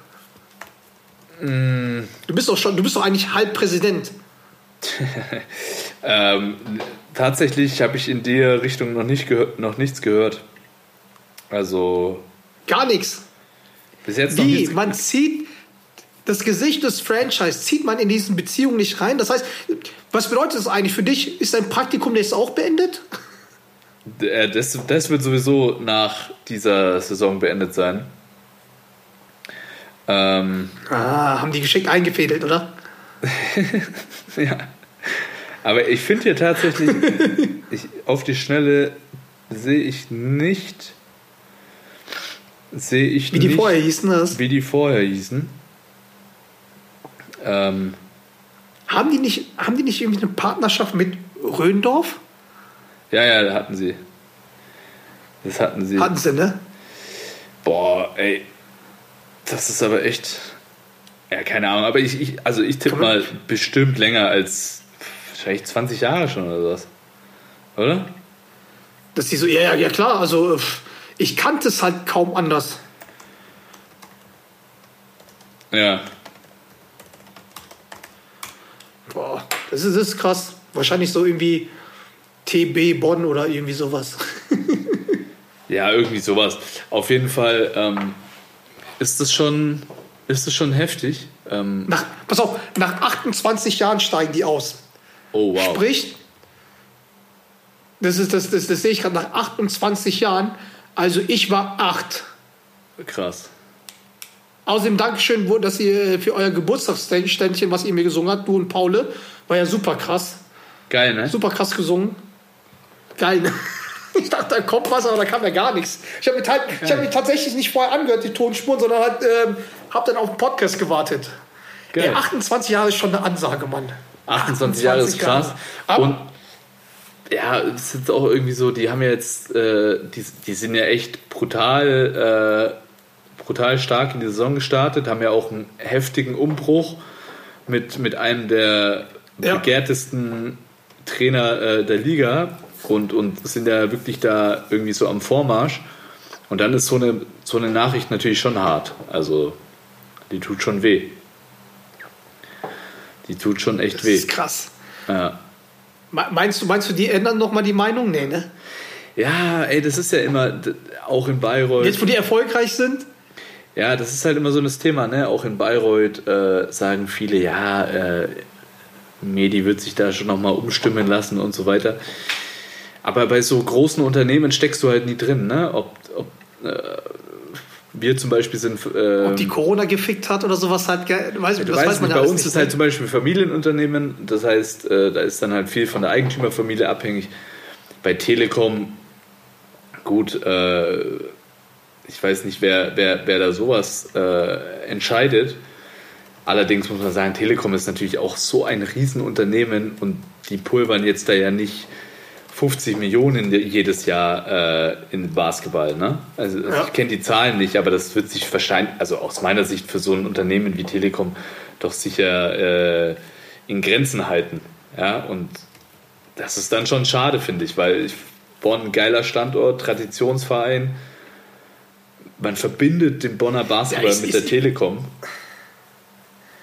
Mm. Du bist doch schon, du bist doch eigentlich halb Präsident. Ähm, tatsächlich habe ich in der Richtung noch, nicht noch nichts gehört. Also Gar nichts. bis jetzt noch Wie? nichts. Man zieht das Gesicht des Franchise, zieht man in diesen Beziehungen nicht rein. Das heißt, was bedeutet das eigentlich für dich? Ist dein Praktikum jetzt auch beendet? Äh, Das, das wird sowieso nach dieser Saison beendet sein. Ähm, Ah, haben die geschickt eingefädelt, oder? ja. Aber ich finde hier tatsächlich, ich, auf die Schnelle sehe ich nicht, sehe ich Wie die nicht, vorher hießen das. wie die vorher hießen. Ähm, Haben die nicht, haben die nicht irgendwie eine Partnerschaft mit Röndorf? ja, ja, da hatten sie. Das hatten sie. Hatten sie, ne? Boah, ey. Das ist aber echt. Ja, keine Ahnung. Aber ich, ich also ich tippe mal bestimmt länger als wahrscheinlich 20 Jahre schon oder was. Oder? Dass die so, ja, ja, ja klar, also ich kannte es halt kaum anders. Ja. Boah, das ist, das ist krass. Wahrscheinlich so irgendwie TB Bonn oder irgendwie sowas. Ja, irgendwie sowas. Auf jeden Fall ähm, ist das schon, ist das schon heftig. Ähm, Nach, pass auf, nach 28 Jahren steigen die aus. oh wow. Sprich, das, ist, das, das, das sehe ich gerade nach 28 Jahren. Also ich war acht. Krass. Außerdem Dankeschön, dass ihr für euer Geburtstagsständchen, was ihr mir gesungen habt, du und Paule, war ja super krass. Geil, ne? Super krass gesungen. Geil, ne? Ich dachte, da kommt was, aber da kam ja gar nichts. Ich habe mir, halt, hab mir tatsächlich nicht vorher angehört, die Tonspuren, sondern halt, ähm, habe dann auf den Podcast gewartet. Ey, 28 Jahre ist schon eine Ansage, Mann. 28 Jahre ist 28 Jahre. krass. Aber- Und ja, es ist auch irgendwie so, die haben ja jetzt, äh, die, die sind ja echt brutal, äh, brutal stark in die Saison gestartet, haben ja auch einen heftigen Umbruch mit, mit einem der Ja. begehrtesten Trainer äh, der Liga und, und sind ja wirklich da irgendwie so am Vormarsch. Und dann ist so eine, so eine Nachricht natürlich schon hart. Also, die tut schon weh. Die tut schon echt Das weh. ist krass. Ja. Me- Meinst du, meinst du, die ändern noch mal die Meinung? Nee, ne? Ja, ey, das ist ja immer, auch in Bayreuth. Jetzt, wo die erfolgreich sind? Ja, das ist halt immer so das Thema, ne? Auch in Bayreuth äh, sagen viele, ja, äh, Medi wird sich da schon nochmal umstimmen lassen und so weiter. Aber bei so großen Unternehmen steckst du halt nie drin, ne? Ob, ob äh, wir zum Beispiel sind. Äh, Ob die Corona gefickt hat oder sowas halt, weiß, du das weiß man nicht, ja bei uns nicht, ist halt ne? zum Beispiel Familienunternehmen, das heißt, äh, da ist dann halt viel von der Eigentümerfamilie abhängig. Bei Telekom, gut, äh, ich weiß nicht, wer, wer, wer da sowas äh, entscheidet. Allerdings muss man sagen, Telekom ist natürlich auch so ein Riesenunternehmen und die pulvern jetzt da ja nicht 50 Millionen jedes Jahr äh, in Basketball. Ne? Also Ja. ich kenne die Zahlen nicht, aber das wird sich wahrscheinlich, also aus meiner Sicht für so ein Unternehmen wie Telekom doch sicher äh, in Grenzen halten. Ja? Und das ist dann schon schade, finde ich, weil ich, Bonn ein geiler Standort, Traditionsverein. Man verbindet den Bonner Basketball Ja, mit der Telekom.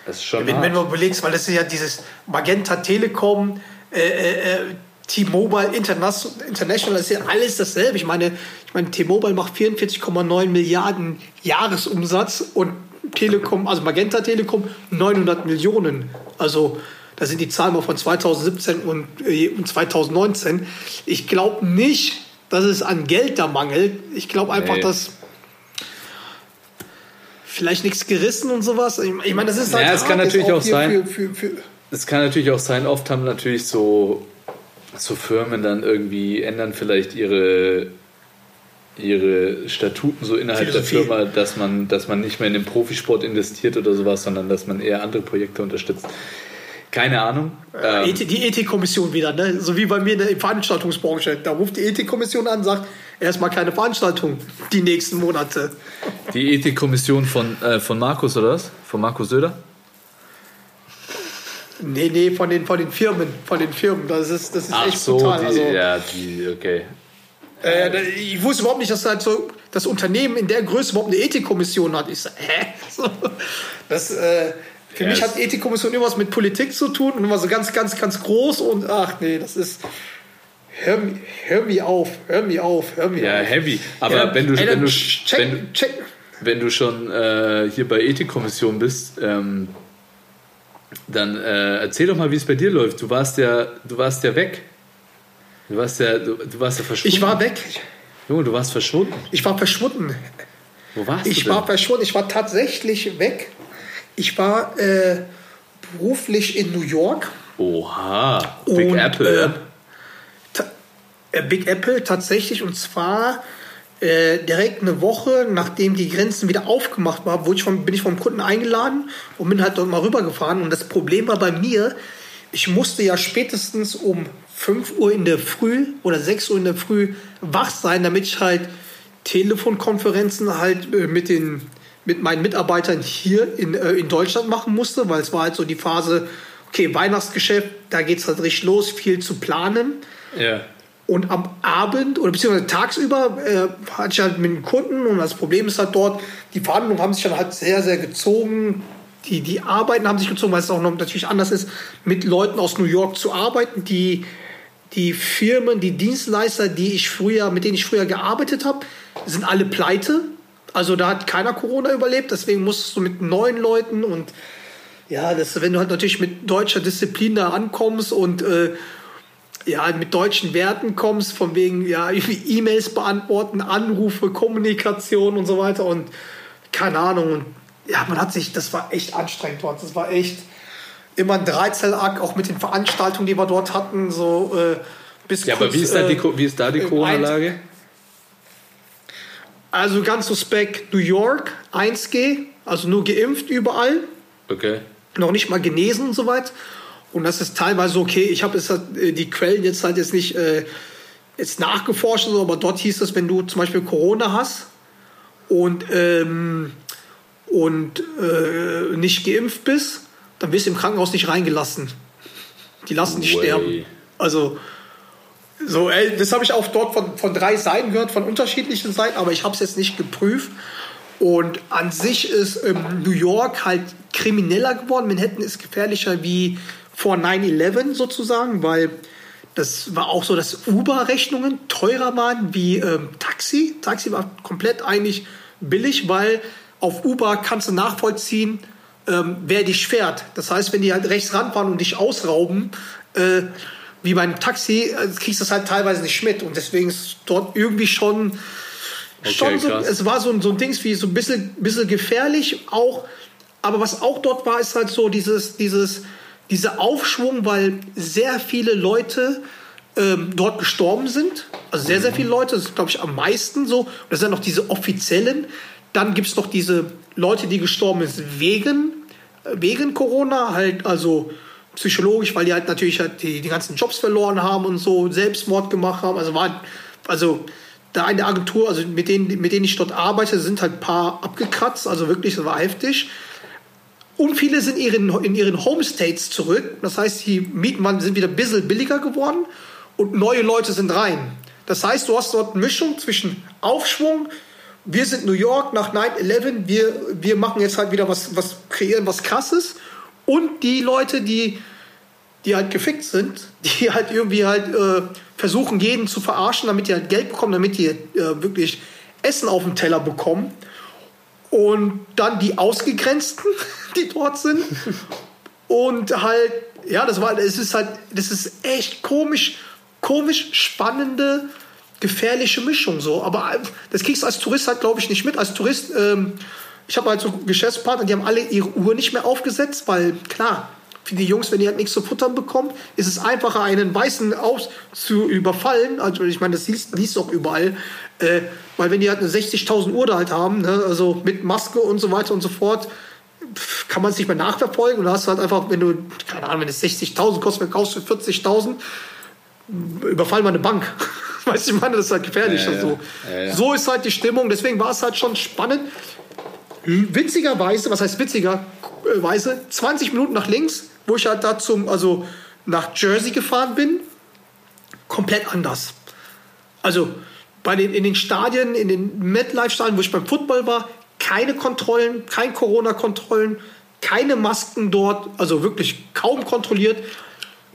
Das ist schon Wenn, wenn du hart. überlegst, weil das ist ja dieses Magenta Telekom, äh, äh, äh, T-Mobile International, das ist ja alles dasselbe. Ich meine, ich meine T-Mobile macht 44,9 Milliarden Jahresumsatz und Telekom, also Magenta Telekom 900 Millionen. Also da sind die Zahlen mal von 2017 und, äh, und 2019. Ich glaube nicht, dass es an Geld da mangelt. Ich glaube einfach, Nee. dass vielleicht nichts gerissen und sowas. Ich ich meine, das ist halt Ja, es kann natürlich auch hier sein. Für, für, für, Es kann natürlich auch sein, oft haben natürlich so, so Firmen dann irgendwie, ändern vielleicht ihre, ihre Statuten so innerhalb Philosophie. der Firma, dass man, dass man nicht mehr in den Profisport investiert oder sowas, sondern dass man eher andere Projekte unterstützt. Keine Ahnung. Ähm, ET die Ethikkommission wieder, ne? so wie bei mir in der Veranstaltungsbranche. Da ruft die Ethikkommission an sagt, erstmal keine Veranstaltung die nächsten Monate. die Ethikkommission von, äh, von Markus, oder was? Von Markus Söder? Nee, nee, von den, von den Firmen, von den Firmen. Das ist, das ist Ach echt so, brutal. die, also, ja, die, okay. äh, ich wusste überhaupt nicht, dass halt so das Unternehmen in der Größe überhaupt eine Ethikkommission hat. Ich so, hä? So, das, äh, für Ja, mich hat Ethikkommission irgendwas mit Politik zu tun und immer so ganz, ganz, ganz groß und ach nee, das ist. Hör, hör mir auf, hör mir auf, hör mir Ja, auf. heavy. Aber Ja, wenn, du, ey, wenn, du, check, wenn, du- check, wenn du schon äh, hier bei Ethikkommission bist, ähm, dann äh, erzähl doch mal, wie es bei dir läuft. Du warst ja, du warst ja weg. Du warst ja, du, du warst ja verschwunden. ich war weg. Junge, du warst verschwunden. Ich war verschwunden. Wo warst Ich du war denn? verschwunden. Ich war tatsächlich weg. Ich war äh, beruflich in New York. Oha, Big Und, Apple. ja? Äh, Big Apple tatsächlich und zwar äh, direkt eine Woche nachdem die Grenzen wieder aufgemacht waren, wurde ich vom, bin ich vom Kunden eingeladen und bin halt dort mal rübergefahren. Und das Problem war bei mir, ich musste ja spätestens um 5 Uhr in der Früh oder 6 Uhr in der Früh wach sein, damit ich halt Telefonkonferenzen halt äh, mit den mit meinen Mitarbeitern hier in, äh, in Deutschland machen musste, weil es war halt so die Phase, okay, Weihnachtsgeschäft, da geht es halt richtig los, viel zu planen. ja. Und am Abend oder beziehungsweise tagsüber äh, hatte ich halt mit dem Kunden und das Problem ist halt dort, die Verhandlungen haben sich dann halt sehr, sehr gezogen. Die, die Arbeiten haben sich gezogen, weil es auch noch natürlich anders ist, mit Leuten aus New York zu arbeiten, die die Firmen, die Dienstleister, die ich früher, mit denen ich früher gearbeitet habe, sind alle pleite. Also da hat keiner Corona überlebt, deswegen musstest du mit neuen Leuten und ja, das, wenn du halt natürlich mit deutscher Disziplin da ankommst und äh, ja, mit deutschen Werten kommst, von wegen, ja, E-Mails beantworten, Anrufe, Kommunikation und so weiter und keine Ahnung. Und ja, man hat sich, das war echt anstrengend dort. Das war echt immer ein Dreizellack, auch mit den Veranstaltungen, die wir dort hatten, so äh, bis Ja, aber kurz, wie ist da die, äh, wie ist da die Corona-Lage? Also ganz suspekt New York, 1G, also nur geimpft überall, Okay. noch nicht mal genesen und so weit. Und das ist teilweise okay. Ich habe halt, äh, die Quellen jetzt halt jetzt nicht äh, jetzt nachgeforscht, aber dort hieß es, wenn du zum Beispiel Corona hast und, ähm, und äh, nicht geimpft bist, dann wirst du im Krankenhaus nicht reingelassen. Die lassen dich Way. sterben. Also so, ey, das habe ich auch dort von, von drei Seiten gehört, von unterschiedlichen Seiten, aber ich habe es jetzt nicht geprüft. Und an sich ist ähm, New York halt krimineller geworden. Manhattan ist gefährlicher wie vor 9-11 sozusagen, weil das war auch so, dass Uber-Rechnungen teurer waren wie ähm, Taxi. Taxi war komplett eigentlich billig, weil auf Uber kannst du nachvollziehen, ähm, wer dich fährt. Das heißt, wenn die halt rechts ranfahren und dich ausrauben, äh, wie beim Taxi, äh, kriegst du das halt teilweise nicht mit. Und deswegen ist dort irgendwie schon, schon so, krass. es war so, ein- so ein Dings wie so ein bisschen, bisschen gefährlich auch. Aber was auch dort war, ist halt so dieses, dieses, dieser Aufschwung, weil sehr viele Leute ähm, dort gestorben sind. Also sehr, sehr viele Leute, das ist, glaube ich, am meisten so. Das sind noch diese offiziellen. Dann gibt es noch diese Leute, die gestorben sind wegen, äh, wegen Corona, halt also psychologisch, weil die halt natürlich halt die, die ganzen Jobs verloren haben und so, Selbstmord gemacht haben. Also war, also da eine Agentur, also mit denen, mit denen ich dort arbeite, sind halt ein paar abgekratzt, also wirklich, das war heftig. Und viele sind ihren, in ihren Homestates zurück. Das heißt, die Mieten sind wieder ein bisschen billiger geworden und neue Leute sind rein. Das heißt, du hast dort eine Mischung zwischen Aufschwung. Wir sind New York nach 9-11. Wir, wir machen jetzt halt wieder was, was kreieren, was krasses. Und die Leute, die, die halt gefickt sind, die halt irgendwie halt äh, versuchen, jeden zu verarschen, damit die halt Geld bekommen, damit die äh, wirklich Essen auf dem Teller bekommen. Und dann die Ausgegrenzten, die dort sind. Und halt, ja, das war, es ist halt, das ist echt komisch, komisch spannende, gefährliche Mischung so. Aber das kriegst du als Tourist halt, glaube ich, nicht mit. Als Tourist, ähm, ich habe halt so Geschäftspartner, die haben alle ihre Uhr nicht mehr aufgesetzt, weil klar, für die Jungs, wenn die halt nichts zu futtern bekommen, ist es einfacher, einen Weißen aus zu überfallen. Also ich meine, das liest, liest auch überall. Äh, weil wenn die halt eine 60.000 Uhr da halt haben, ne, also mit Maske und so weiter und so fort, kann man es nicht mehr nachverfolgen. Und da hast du halt einfach, wenn du, keine Ahnung, wenn es 60.000 kostet, verkaufst du für 40.000, überfall mal eine Bank. weißt du, ich meine, das ist halt gefährlich. Ja, ja. Ja, ja. So ist halt die Stimmung. Deswegen war es halt schon spannend. Witzigerweise, was heißt witzigerweise, 20 Minuten nach links, wo ich halt da zum, also nach Jersey gefahren bin, komplett anders. Also bei den, in den Stadien, in den MetLife-Stadien, wo ich beim Football war, keine Kontrollen, kein Corona-Kontrollen, keine Masken dort, also wirklich kaum kontrolliert.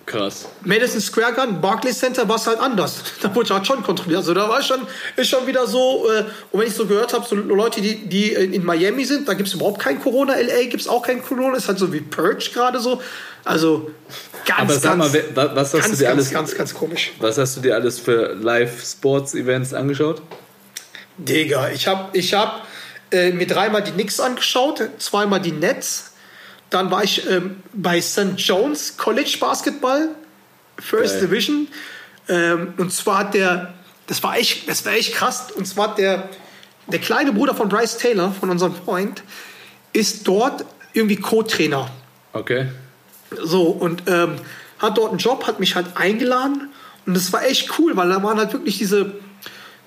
Krass. Madison Square Garden, Barclays Center war es halt anders. Da wurde halt schon kontrolliert. Also da war schon, ist schon wieder so, äh, und wenn ich so gehört habe, so Leute, die, die in Miami sind, da gibt es überhaupt kein Corona. LA gibt es auch kein Corona. Ist halt so wie Purge gerade so. Also ganz, Aber sag ganz, mal, was hast ganz, du dir ganz, alles, ganz, ganz komisch. was hast du dir alles für Live-Sports-Events angeschaut? Digga, ich habe ich hab, äh, mir dreimal die Knicks angeschaut, zweimal die Nets. Dann war ich ähm, bei St. John's College Basketball, First Geil. Division. Ähm, und zwar hat der, das war echt, das war echt krass. Und zwar der, der kleine Bruder von Bryce Taylor, von unserem Freund, ist dort irgendwie Co-Trainer. Okay. So, und ähm, hat dort einen Job, hat mich halt eingeladen. Und das war echt cool, weil da waren halt wirklich diese,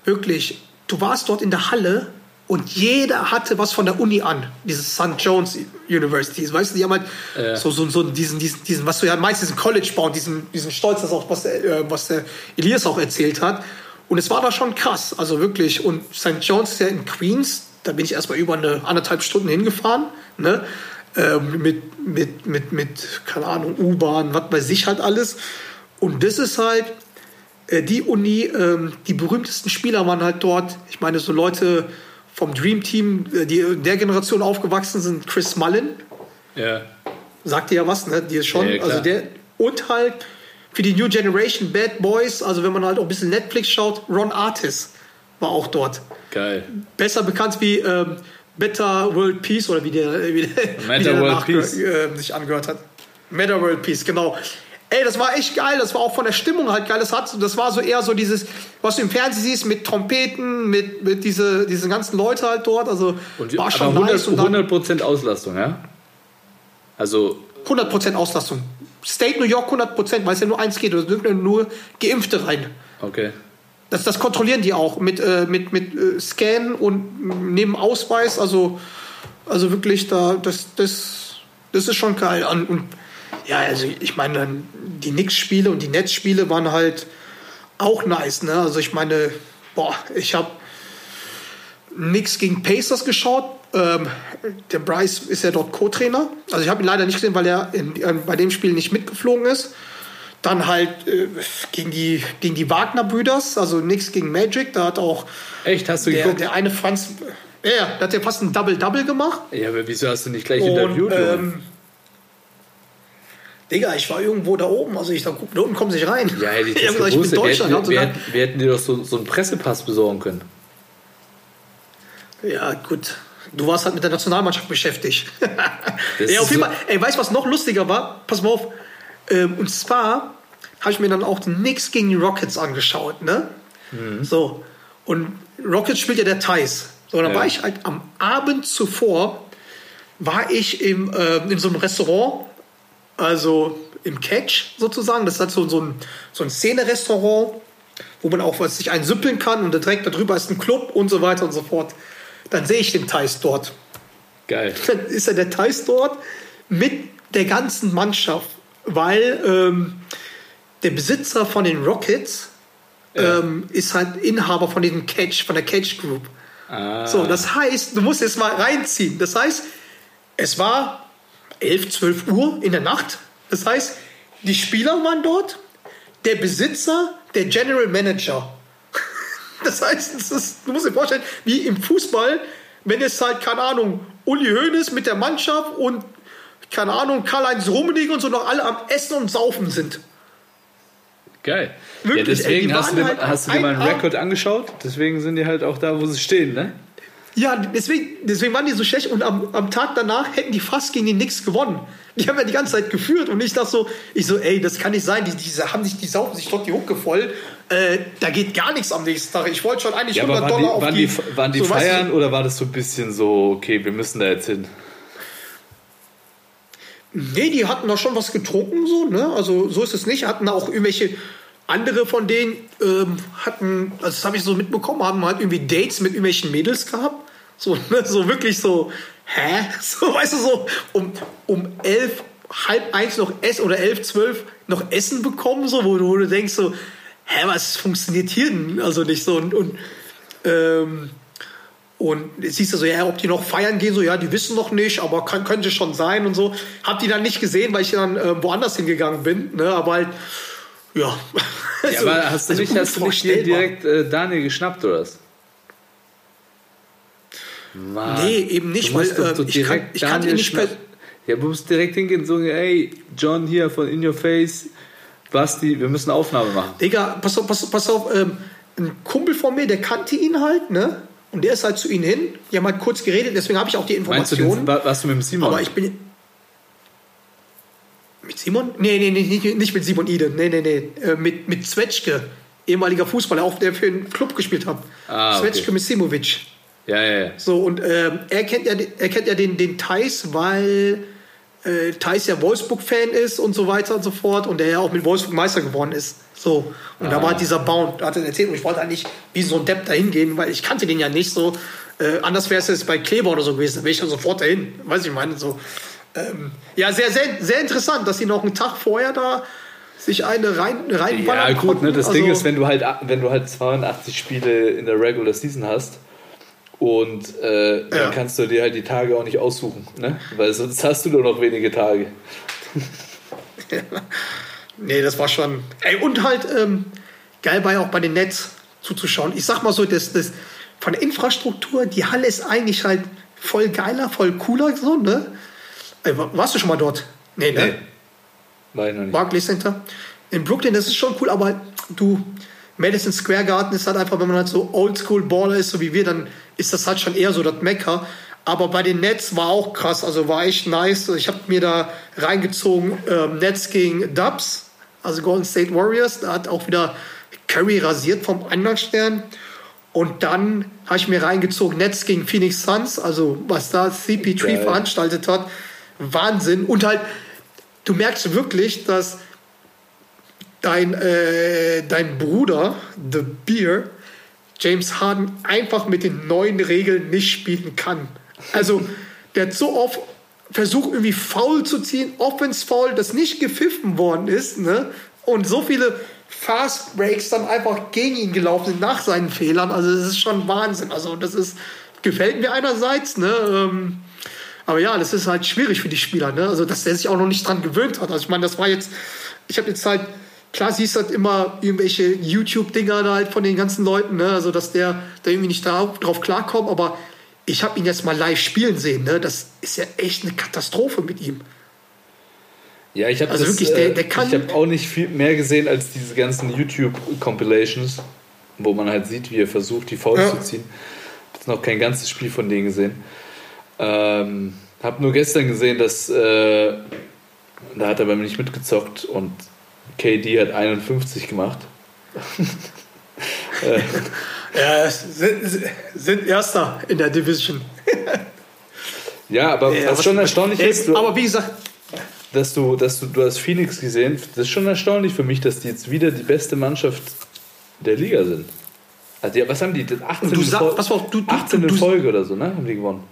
wirklich, du warst dort in der Halle und jeder hatte was von der Uni an. Dieses St. John's University. Weißt du, die haben halt Ja. so, so, so diesen, diesen, diesen, was du ja meinst, diesen College-Bau, diesen, diesen Stolz, das auch, was der, äh, was der Elias auch erzählt hat. Und es war da schon krass, also wirklich. Und St. John's ist ja in Queens, da bin ich erstmal über eine anderthalb Stunden hingefahren, ne? Ähm, mit, mit, mit, mit, keine Ahnung, U-Bahn, was weiß ich halt alles. Und das ist halt äh, die Uni, ähm, die berühmtesten Spieler waren halt dort. Ich meine, so Leute vom Dream Team, äh, die in der Generation aufgewachsen sind, Chris Mullen, Ja. sagt dir ja was, ne? Die ist schon, Ja, also der, und halt für die New Generation Bad Boys, also wenn man halt auch ein bisschen Netflix schaut, Ron Artis war auch dort. Geil. Besser bekannt wie ähm, Better World Peace oder wie der, wie der, wie der World danach äh, sich angehört hat. Meta World Peace, genau. Ey, das war echt geil. Das war auch von der Stimmung halt geil. Das, hat, das war so eher so dieses, was du im Fernsehen siehst, mit Trompeten, mit, mit diese, diese ganzen Leute halt dort. Also Und, war aber schon 100, nice. Und dann 100% Auslastung, ja? Also, 100% Auslastung. State New York 100%, weil es ja nur eins geht. Da dürfen nur Geimpfte rein. okay. Das, das kontrollieren die auch mit, äh, mit, mit äh, Scan und neben Ausweis. Also, also wirklich, da, das, das, das ist schon geil. Und, und ja, also ich meine, die Knicks-Spiele und die Nets-Spiele waren halt auch nice. Ne? Also ich meine, boah, ich habe Knicks gegen Pacers geschaut. Ähm, der Bryce ist ja dort Co-Trainer. Also ich habe ihn leider nicht gesehen, weil er in, äh, bei dem Spiel nicht mitgeflogen ist. Dann halt äh, gegen die, gegen die Wagner-Brüders, also nichts gegen Magic. Da hat auch Echt, hast du der, geguckt? der eine Franz, ja, ja, da hat er fast ein Double-Double gemacht. ja, aber wieso hast du nicht gleich interviewt? Ähm, Digga, ich war irgendwo da oben, also ich da, guck, da unten kommen sie nicht rein. ja, hätte ich Ich das gesagt, ich bin Wir Deutschland. hätten, Haben sie wir, hätten, wir hätten dir doch so, so einen Pressepass besorgen können. Ja, gut. Du warst halt mit der Nationalmannschaft beschäftigt. Ja, auf jeden Fall. Ey, weißt du, was noch lustiger war? Pass mal auf. Ähm, und zwar habe ich mir dann auch Knicks gegen die Rockets angeschaut, ne? Mhm. So. Und Rockets spielt ja der Thais. So, dann Ja. war ich halt am Abend zuvor, war ich im, äh, in so einem Restaurant, also im Catch sozusagen. Das ist halt so, so ein, so ein Szene-Restaurant, wo man auch was sich einsüppeln kann und direkt darüber ist ein Club und so weiter und so fort. Dann sehe ich den Thais dort. Geil. Dann ist er der Thais dort mit der ganzen Mannschaft, weil ähm, der Besitzer von den Rockets ähm, ist halt Inhaber von diesem Catch, von der Catch Group. Ah, So, das heißt, du musst jetzt mal reinziehen. Das heißt, es war 11, 12 Uhr in der Nacht. Das heißt, die Spieler waren dort, der Besitzer, der General Manager. Das heißt, es ist, du musst dir vorstellen, wie im Fußball, wenn es halt, keine Ahnung, Uli Hoeneß mit der Mannschaft und, keine Ahnung, Karl-Heinz Rummenigge und so noch alle am Essen und Saufen sind. geil. Wirklich, ja, ey, deswegen die hast du, dir, halt hast du dir mal einen Rekord angeschaut. Deswegen sind die halt auch da, wo sie stehen, ne? Ja, deswegen, deswegen waren die so schlecht und am, am Tag danach hätten die fast gegen die Knicks gewonnen. Die haben ja die ganze Zeit geführt und ich dachte so, ich so, ey, das kann nicht sein, die, diese haben sich, die saufen sich dort die Hucke voll. Äh, da geht gar nichts am nächsten Tag. Ich wollte schon eigentlich Ja, aber 100 waren die, Dollar auf waren die, die, waren die so, du, feiern oder war das so ein bisschen so, okay, wir müssen da jetzt hin? Nee, die hatten da schon was getrunken, so, ne? Also so ist es nicht. Hatten auch irgendwelche andere von denen ähm, hatten, also das habe ich so mitbekommen, haben halt irgendwie Dates mit irgendwelchen Mädels gehabt. So, ne? so wirklich so, hä? So, weißt du, so um, um elf, halb eins noch essen oder elf, zwölf noch Essen bekommen, so, wo, du- wo du denkst so, hä, was funktioniert hier denn? Also nicht so und, und ähm, und siehst du so, ja, ob die noch feiern gehen, so, ja, die wissen noch nicht, aber kann, könnte schon sein und so. Hab die dann nicht gesehen, weil ich dann äh, woanders hingegangen bin, ne, aber halt, ja. Ja, Also- aber hast du also nicht, hast du nicht direkt äh, Daniel geschnappt oder was? Mann, Nee, eben nicht, du musst weil, doch so äh, ich kan- ich ihn nicht Ja, du musst direkt hingehen und sagen, ey, John hier von In Your Face, Basti, wir müssen eine Aufnahme machen. Digga, pass auf, pass auf, pass auf, ähm, ein Kumpel von mir, der kannte ihn halt, ne, und der ist halt zu ihnen hin, die haben halt kurz geredet, deswegen habe ich auch die Meinst du, Informationen. den, war- warst du mit dem Simon? Aber ich bin. Mit Simon? Nee, nee, nee, nicht, nicht mit Simon Ide. Nee, nee, nee. Äh, mit, mit Zwetschke, ehemaliger Fußballer, auch der für einen Club gespielt hat. Ah, okay. Zwetschke Misimovic. ja, ja, ja. So, und ähm, er kennt ja, er kennt ja den, den Thais, weil äh, Thais ja Wolfsburg-Fan ist und so weiter und so fort und der ja auch mit Wolfsburg Meister geworden ist. So, und da war halt dieser Bound, da hat er erzählt und ich wollte eigentlich wie so ein Depp dahin gehen, weil ich kannte den ja nicht so. Äh, anders wäre es jetzt bei Kleber oder so gewesen, da wäre ich dann sofort dahin. Weiß ich meine, so. Ähm, ja, sehr, sehr, sehr interessant, dass sie noch einen Tag vorher da sich eine rein, rein Ja, gut, ne, das also, Ding ist, wenn du halt, wenn du halt 82 Spiele in der Regular Season hast und äh, dann Ja. kannst du dir halt die Tage auch nicht aussuchen, ne? Weil sonst hast du nur noch wenige Tage. Nee, das war schon. Ey, und halt ähm, geil war ja auch bei den Nets zuzuschauen. Ich sag mal so, das, das, von der Infrastruktur, die Halle ist eigentlich halt voll geiler, voll cooler, so, ne? Ey, wa- warst du schon mal dort? Nee, ne? Nee. War ich noch nicht. Barclays Center. In Brooklyn, das ist schon cool, aber du, Madison Square Garden ist halt einfach, wenn man halt so Oldschool-Baller ist, so wie wir, dann ist das halt schon eher so das Mecker. Aber bei den Nets war auch krass, also war echt nice. Ich habe mir da reingezogen, ähm, Nets gegen Dubs. also Golden State Warriors. Da hat auch wieder Curry rasiert vom anderen Stern. Und dann habe ich mir reingezogen, Nets gegen Phoenix Suns, also was da CP3 Geil. veranstaltet hat. Wahnsinn. Und halt, du merkst wirklich, dass dein, äh, dein Bruder, The Beer, James Harden einfach mit den neuen Regeln nicht spielen kann. Also, der hat so oft versucht, irgendwie faul zu ziehen, Offense Foul, das nicht gepfiffen worden ist, ne? Und so viele Fast Breaks dann einfach gegen ihn gelaufen sind nach seinen Fehlern. Also, das ist schon Wahnsinn. Also, das ist, gefällt mir einerseits, ne? Ähm, aber ja, das ist halt schwierig für die Spieler, ne? Also, dass der sich auch noch nicht dran gewöhnt hat. Also, ich meine, das war jetzt, ich habe jetzt halt, klar siehst du halt immer irgendwelche YouTube-Dinger da halt von den ganzen Leuten, ne? Also, dass der da irgendwie nicht da, drauf klarkommt, aber ich habe ihn jetzt mal live spielen sehen, ne? Das ist ja echt eine Katastrophe mit ihm. Ja, ich habe Also das, wirklich, der- äh, der kann- ich habe auch nicht viel mehr gesehen als diese ganzen YouTube-Compilations, wo man halt sieht, wie er versucht, die Fouls Ja. zu ziehen. Ich habe noch kein ganzes Spiel von denen gesehen. Ähm, habe nur gestern gesehen, dass äh, da hat er bei mir nicht mitgezockt und KD hat 51 gemacht. Ja, sind, sind Erster in der Division. Ja, aber Ja, was schon erstaunlich ist, du, aber wie gesagt, dass du, dass du, du hast Phoenix gesehen, das ist schon erstaunlich für mich, dass die jetzt wieder die beste Mannschaft der Liga sind. Also ja, was haben die? 18 Und du in sag- Fol- pass auf, du- du- 18 in du- Folge oder so, ne? Haben die gewonnen.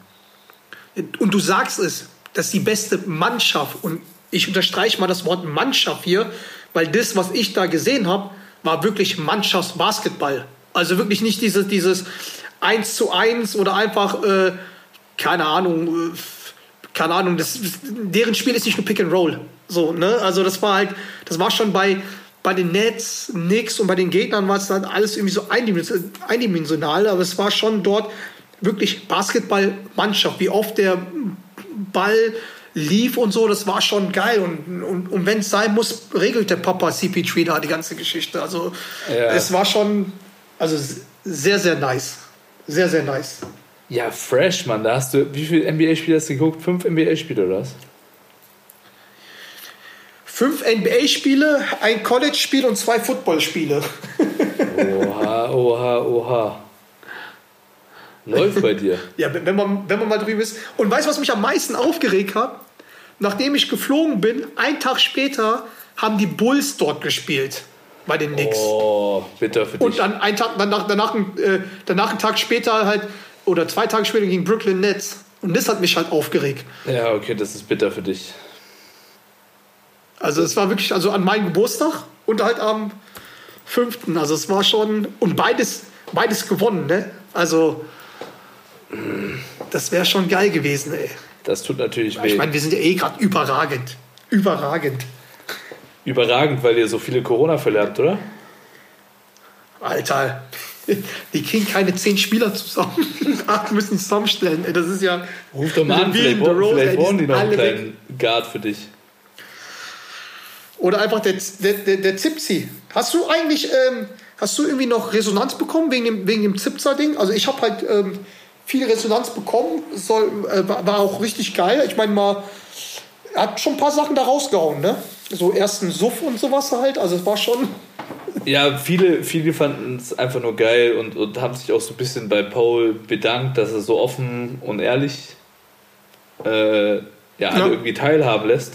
Und du sagst es, das ist die beste Mannschaft. Und ich unterstreiche mal das Wort Mannschaft hier, weil das, was ich da gesehen habe, war wirklich Mannschaftsbasketball. Also wirklich nicht dieses, dieses 1 zu 1 oder einfach, äh, keine Ahnung, äh, keine Ahnung, das, deren Spiel ist nicht nur Pick and Roll. So, ne? Also das war halt, das war schon bei, bei den Nets nix und bei den Gegnern war es halt alles irgendwie so eindimensional aber es war schon dort wirklich Basketballmannschaft, wie oft der Ball lief und so, das war schon geil. Und, und, und wenn es sein muss, regelt der Papa CP3 da die ganze Geschichte. Also Ja. es war schon also sehr, sehr nice. Sehr, sehr nice. Ja, fresh, Mann. Da hast du, wie viele NBA-Spiele hast du geguckt? Fünf NBA-Spiele oder was? Fünf NBA-Spiele, ein College-Spiel und zwei Football-Spiele. Oha, oha, oha. Läuft bei dir. Ja, wenn man, wenn man mal drüber ist. Und weißt du, was mich am meisten aufgeregt hat? Nachdem ich geflogen bin, einen Tag später haben die Bulls dort gespielt. Bei den Knicks. Oh, bitter für dich. Und dann einen Tag, danach, danach, äh, danach einen Tag später halt, oder zwei Tage später gegen Brooklyn Nets. Und das hat mich halt aufgeregt. ja, okay, das ist bitter für dich. Also es war wirklich, also an meinem Geburtstag und halt am 5. Also es war schon, und beides, beides gewonnen, ne? Also das wäre schon geil gewesen, ey. Das tut natürlich Ich weh. meine, wir sind ja eh gerade überragend. Überragend. Überragend, weil ihr so viele Corona-Fälle habt, oder? Alter, die kriegen keine zehn Spieler zusammen. Acht müssen zusammenstellen. Ey, das ist ja. Ruf doch mal an, Levine, vielleicht, DeRozan, vielleicht die brauchen die noch einen alle weg. kleinen Guard für dich. Oder einfach der, der, der, der Zipzi. Hast du eigentlich, ähm, hast du irgendwie noch Resonanz bekommen wegen dem, wegen dem Zipzer-Ding? Also ich habe halt ähm, viel Resonanz bekommen. Soll, äh, war auch richtig geil. Ich meine mal, er hat schon ein paar Sachen da rausgehauen, ne? So ersten Suff und sowas halt. Also es war schon. Ja, viele, viele fanden es einfach nur geil und, und haben sich auch so ein bisschen bei Paul bedankt, dass er so offen und ehrlich äh, ja, alle Ja. irgendwie teilhaben lässt.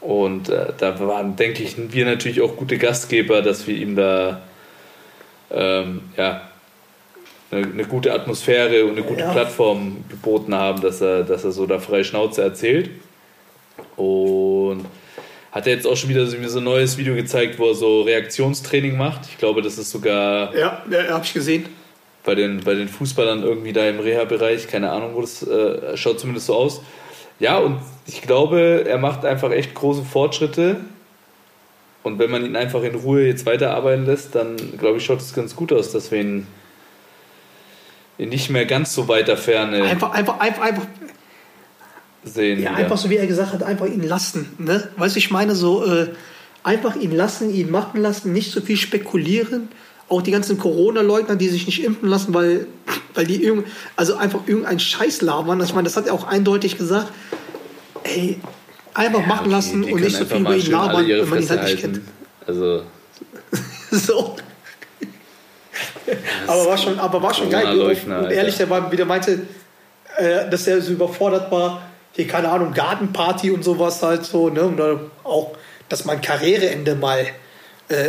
Und äh, da waren, denke ich, wir natürlich auch gute Gastgeber, dass wir ihm da ähm, ja, eine, eine gute Atmosphäre und eine gute Ja. Plattform geboten haben, dass er, dass er so da frei Schnauze erzählt. Und hat er jetzt auch schon wieder so, so ein neues Video gezeigt, wo er so Reaktionstraining macht. Ich glaube, das ist sogar Ja, ja habe ich gesehen. bei den, bei den Fußballern irgendwie da im Reha-Bereich, keine Ahnung, wo das äh, schaut zumindest so aus. Ja, und ich glaube, er macht einfach echt große Fortschritte. Und wenn man ihn einfach in Ruhe jetzt weiterarbeiten lässt, dann glaube ich, schaut es ganz gut aus, dass wir ihn in nicht mehr ganz so weiter Ferne Einfach, einfach, einfach, einfach, sehen. ja, wieder. einfach so wie er gesagt hat, einfach ihn lassen. Ne? Weißt du, ich meine, so äh, einfach ihn lassen, ihn machen lassen, nicht so viel spekulieren. Auch die ganzen Corona-Leugner, die sich nicht impfen lassen, weil, weil die irgend, also einfach irgendeinen Scheiß labern. Ich meine, das hat er auch eindeutig gesagt. Ey, einfach machen lassen und nicht so viel über ihn labern, wenn man ihn halt nicht kennt. Also, So. Aber war schon, aber war schon geil. Corona-Leugner, Und ehrlich, der war wieder meinte, äh, dass er so überfordert war. Hier, keine Ahnung, Gartenparty und sowas halt so, ne? Und dann auch, dass mein Karriereende mal äh,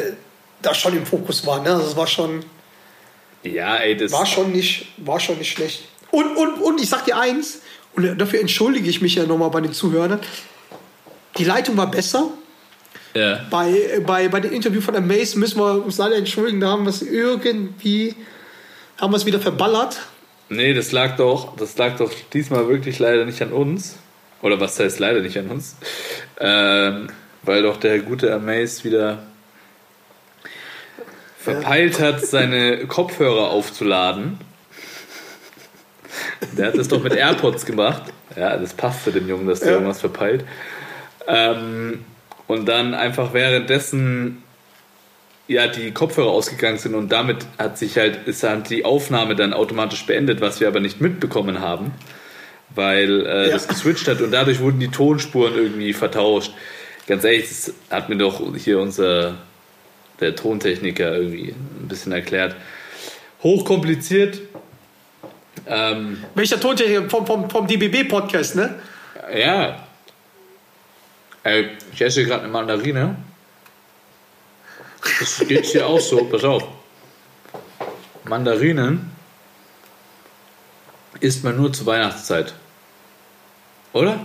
da schon im Fokus war, ne? Also es war schon, ja, ey, das. war schon nicht, war schon nicht schlecht. Und, und, und ich sag dir eins, und dafür entschuldige ich mich ja nochmal bei den Zuhörern. Die Leitung war besser. Ja. Bei, bei, bei dem Interview von Amaze müssen wir uns leider entschuldigen, da haben wir es irgendwie, haben wir es wieder verballert. Nee, das lag doch, das lag doch diesmal wirklich leider nicht an uns. Oder was heißt leider nicht an uns? Ähm, weil doch der gute Amaze wieder verpeilt hat, seine Kopfhörer aufzuladen. Der hat das doch mit AirPods gemacht. Ja, das passt für den Jungen, dass der Ja. irgendwas verpeilt. Ähm, und dann einfach währenddessen ja die Kopfhörer ausgegangen sind und damit hat sich halt ist halt die Aufnahme dann automatisch beendet, was wir aber nicht mitbekommen haben, weil äh, Ja. das geswitcht hat und dadurch wurden die Tonspuren irgendwie vertauscht. Ganz ehrlich, das hat mir doch hier unser der Tontechniker irgendwie ein bisschen erklärt. Hochkompliziert. Ähm, Welcher Tontechniker vom, vom, vom DBB-Podcast, ne? ja. Ey, ich esse gerade eine Mandarine. Das geht hier auch so, pass auf. Mandarinen isst man nur zur Weihnachtszeit. Oder?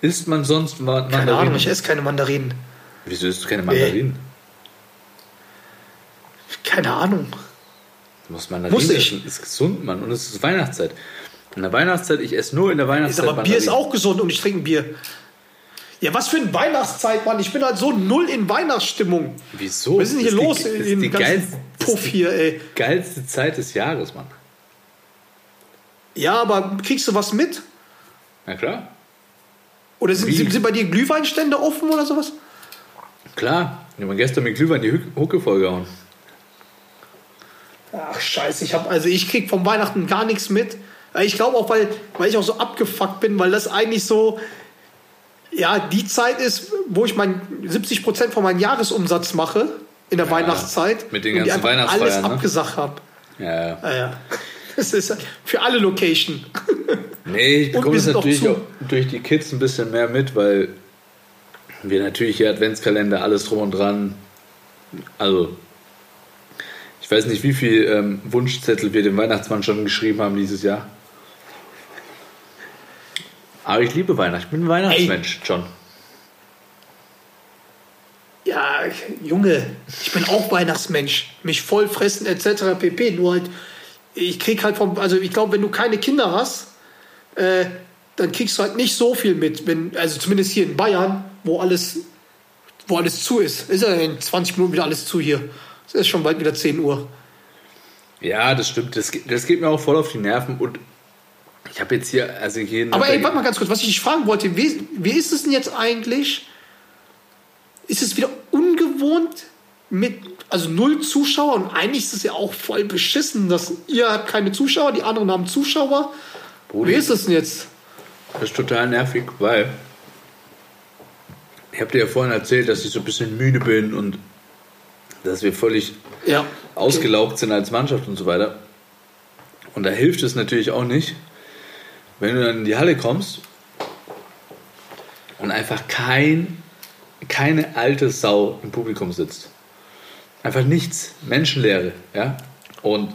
Isst man sonst Ma- Mandarinen? Keine Ahnung, ich esse keine Mandarinen. Wieso isst du keine Mandarinen? Keine Ahnung. Du musst Mandarinen Muss ich. essen. Ist gesund, Mann. Und es ist Weihnachtszeit. In der Weihnachtszeit, ich esse nur in der Ist Weihnachtszeit aber Bier ist auch gesund und ich trinke Bier. Ja, was für eine Weihnachtszeit, Mann. Ich bin halt so null in Weihnachtsstimmung. Wieso? Was ist denn hier los die, in die geilste, Puff hier, ey? geilste Zeit des Jahres, Mann. Ja, aber kriegst du was mit? Na klar. Oder sind, sind, sind bei dir Glühweinstände offen oder sowas? Klar. Wir haben gestern mit Glühwein die Huck- Hucke vollgehauen. Ach scheiße, ich hab, also ich krieg vom Weihnachten gar nichts mit. Ich glaube auch, weil, weil ich auch so abgefuckt bin, weil das eigentlich so, ja, die Zeit ist, wo ich mein 70% von meinem Jahresumsatz mache in der Weihnachtszeit. mit den und die ganzen einfach alles Weihnachtsfeiern, ne? abgesagt habe. Ja, ja. Ja, ja. Das ist für alle Location. Nee, ich bekomme es natürlich auch durch die Kids ein bisschen mehr mit, weil wir natürlich hier Adventskalender, alles drum und dran. Also, ich weiß nicht, wie viel ähm, Wunschzettel wir dem Weihnachtsmann schon geschrieben haben dieses Jahr. Aber ich liebe Weihnachten. Ich bin ein Weihnachtsmensch, John. Ja, Junge, ich bin auch Weihnachtsmensch. Mich voll fressen etc. pp. Nur halt, ich krieg halt vom, also ich glaube, wenn du keine Kinder hast, äh, dann kriegst du halt nicht so viel mit. Wenn, also zumindest hier in Bayern, wo alles, wo alles zu ist. Ist ja in 20 Minuten wieder alles zu hier. Es ist schon bald wieder 10 Uhr. Ja, das stimmt. Das, geht- das geht mir auch voll auf die Nerven. Und ich habe jetzt hier, also hier. Aber ey, warte mal ganz kurz, was ich dich fragen wollte, wie, wie ist es denn jetzt eigentlich? Ist es wieder ungewohnt mit, also null Zuschauer und eigentlich ist es ja auch voll beschissen, dass ihr habt keine Zuschauer, die anderen haben Zuschauer. Wie ist es denn jetzt? Das ist total nervig, weil ich habe dir ja vorhin erzählt, dass ich so ein bisschen müde bin und dass wir völlig Ja. ausgelaugt sind als Mannschaft und so weiter. Und da hilft es natürlich auch nicht, wenn du dann in die Halle kommst und einfach kein, keine alte Sau im Publikum sitzt. Einfach nichts, Menschenleere, ja. Und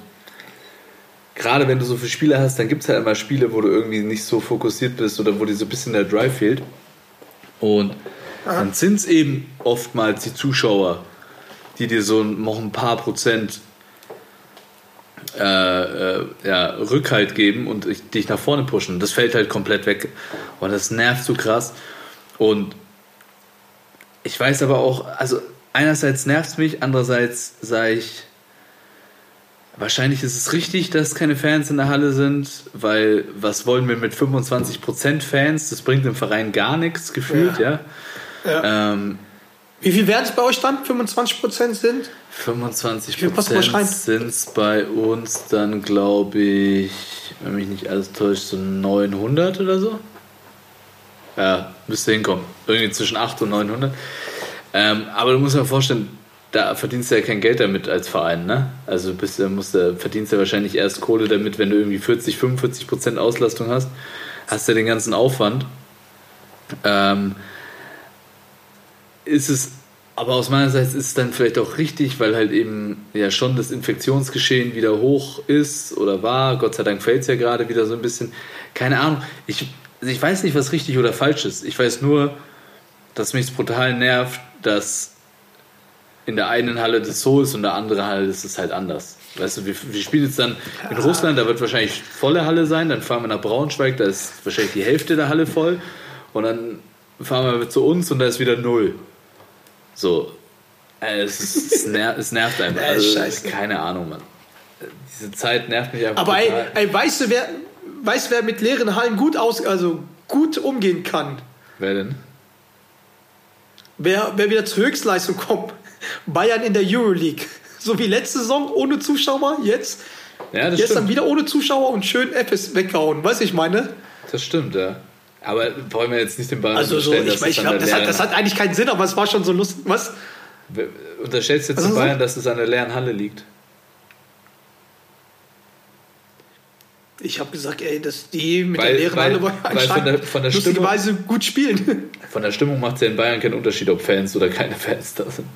gerade wenn du so viele Spiele hast, dann gibt es halt immer Spiele, wo du irgendwie nicht so fokussiert bist oder wo dir so ein bisschen der Drive fehlt. Und dann sind es eben oftmals die Zuschauer, die dir so noch ein paar Prozent äh, äh, ja, Rückhalt geben und ich- dich nach vorne pushen. Das fällt halt komplett weg. Und das nervt so krass. Und ich weiß aber auch, also einerseits nervt es mich, andererseits sage ich, wahrscheinlich ist es richtig, dass keine Fans in der Halle sind, weil was wollen wir mit 25% Fans? Das bringt dem Verein gar nichts gefühlt, ja. Ja. Ähm, Wie viel werden es bei euch dann? 25 Prozent sind? 25 will fast mal schreien. sind es bei uns dann, glaube ich, wenn mich nicht alles täuscht, so 900 oder so. Ja, müsste hinkommen. Irgendwie zwischen 8 und 900. Ähm, aber du musst dir vorstellen, da verdienst du ja kein Geld damit als Verein, ne? Also bist, musst, verdienst du ja wahrscheinlich erst Kohle damit, wenn du irgendwie 40, 45 Prozent Auslastung hast. Hast du ja den ganzen Aufwand. Ähm, ist es, aber aus meiner Seite ist es dann vielleicht auch richtig, weil halt eben ja schon das Infektionsgeschehen wieder hoch ist oder war. Gott sei Dank fällt es ja gerade wieder so ein bisschen. Keine Ahnung. Ich, ich weiß nicht, was richtig oder falsch ist. Ich weiß nur, dass mich brutal nervt, dass in der einen Halle das so ist und in der anderen Halle ist es halt anders. Weißt du, wir, wir spielen jetzt dann in Russland, da wird wahrscheinlich volle Halle sein, dann fahren wir nach Braunschweig, da ist wahrscheinlich die Hälfte der Halle voll und dann fahren wir zu uns und da ist wieder null. So. Äh, Es, ist, es, ner es nervt einfach. Äh, Also, scheiße. keine Ahnung, Mann. Diese Zeit nervt mich einfach. Aber ey, total. ey, weißt du, wer, weißt, wer mit leeren Hallen gut aus, also gut umgehen kann? Wer denn? Wer, wer wieder zur Höchstleistung kommt? Bayern in der Euroleague. So wie letzte Saison ohne Zuschauer, jetzt. Ja, das Gestern stimmt. wieder ohne Zuschauer und schön FS weggehauen. Weißt du, ich meine? Das stimmt, ja. Aber wollen wir jetzt nicht den Ball Also so, ich, ich glaube, das, das hat eigentlich keinen Sinn, aber es war schon so lustig. Was? Unterstellst du jetzt Was du Bayern, dass es an der leeren Halle liegt? Ich habe gesagt, ey, dass die mit Weil- der leeren weil- Halle wollen weil von der- von der lustigerweise gut spielen. Von der Stimmung macht es ja in Bayern keinen Unterschied, ob Fans oder keine Fans da sind.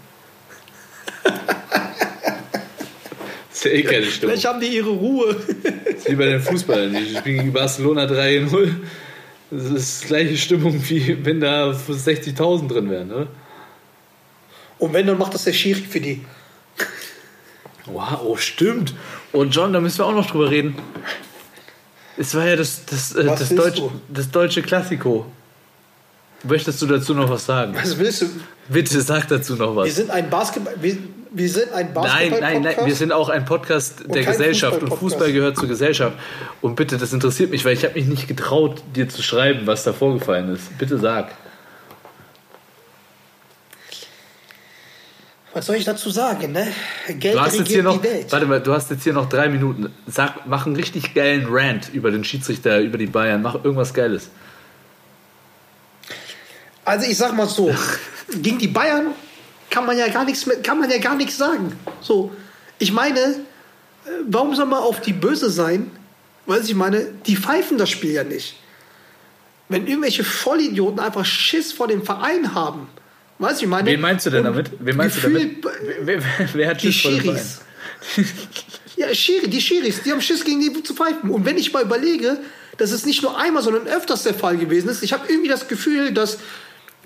ist ja eh keine Stimmung. Vielleicht haben die ihre Ruhe. Das ist wie bei den Fußballern. Die spielen gegen Barcelona 3-0. Das ist die gleiche Stimmung, wie wenn da 60.000 drin wären, oder? Und wenn, dann macht das der Schiri für die. Wow, oh, stimmt. Und John, da müssen wir auch noch drüber reden. Es war ja das, das, äh, das, Deutsch, das deutsche Klassiko. Möchtest du dazu noch was sagen? Was willst du? Bitte sag dazu noch Wir was. sind ein Basketball. Wir, wir sind ein Nein, Basketball. nein, nein, wir sind auch ein Podcast der Gesellschaft und Fußball-Podcast. Fußball gehört zur Gesellschaft. Und bitte, das interessiert mich, weil ich habe mich nicht getraut, dir zu schreiben, was da vorgefallen ist. Bitte sag. Was soll ich dazu sagen, ne? Geld Du hast jetzt hier noch, die Welt. warte mal, du hast jetzt hier noch drei Minuten. Sag, mach einen richtig geilen Rant über den Schiedsrichter, über die Bayern. Mach irgendwas Geiles. Also ich sag mal so, gegen die Bayern kann man ja gar nichts mehr, kann man ja gar nichts sagen. So, ich meine, äh, warum soll man auf die böse sein? Weil ich meine, die pfeifen das Spiel ja nicht. Wenn irgendwelche Vollidioten einfach Schiss vor dem Verein haben, weißt du, ich meine. Wen meinst du denn damit? Wen meinst du damit? Wer, wer, wer hat Die Schiss vor dem Schiris. ja, Schiri, die Schiris, die haben Schiss gegen die zu pfeifen. Und wenn ich mal überlege, dass es nicht nur einmal, sondern öfters der Fall gewesen ist, ich habe irgendwie das Gefühl, dass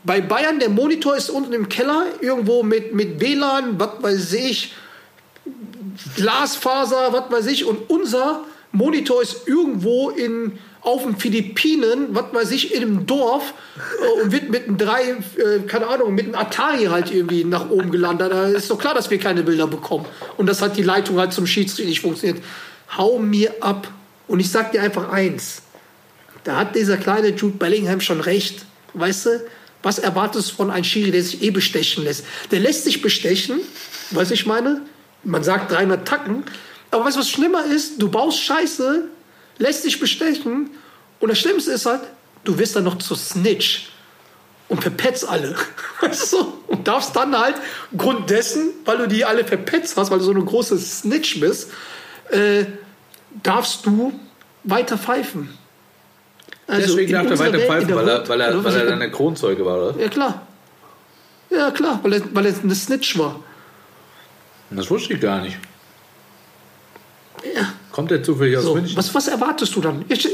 bei Bayern der Monitor ist unten im Keller, irgendwo mit, mit WLAN, was weiß ich, Glasfaser, was weiß ich, und unser Monitor ist irgendwo in, auf den Philippinen, was weiß ich, in einem Dorf äh, und wird mit einem drei, äh, keine Ahnung, mit einem Atari halt irgendwie nach oben gelandet. Da ist doch klar, dass wir keine Bilder bekommen. Und das hat die Leitung halt zum Schiedsrichter nicht funktioniert. Hau mir ab. Und ich sag dir einfach eins. Da hat dieser kleine Jude Bellingham schon recht. Weißt du, was erwartest du von einem Schiri, der sich eh bestechen lässt? Der lässt sich bestechen, weißt ich meine? Man sagt 300 Tacken. Aber weißt du, was schlimmer ist? Du baust Scheiße, lässt dich bestechen und das Schlimmste ist halt, du wirst dann noch zu Snitch und verpetzt alle. Weißt du? Und darfst dann halt, Grund dessen, weil du die alle verpetzt hast, weil du so eine große Snitch bist, äh, darfst du weiter pfeifen. Also Deswegen darf er weiter pfeifen, weil er, weil er, oder weil er dann der Kronzeuge war, oder? Ja, klar. Ja, klar, weil er, weil er eine Snitch war. Das wusste ich gar nicht. Ja. Kommt der zufällig aus So, München? was, was erwartest du dann? Jetzt,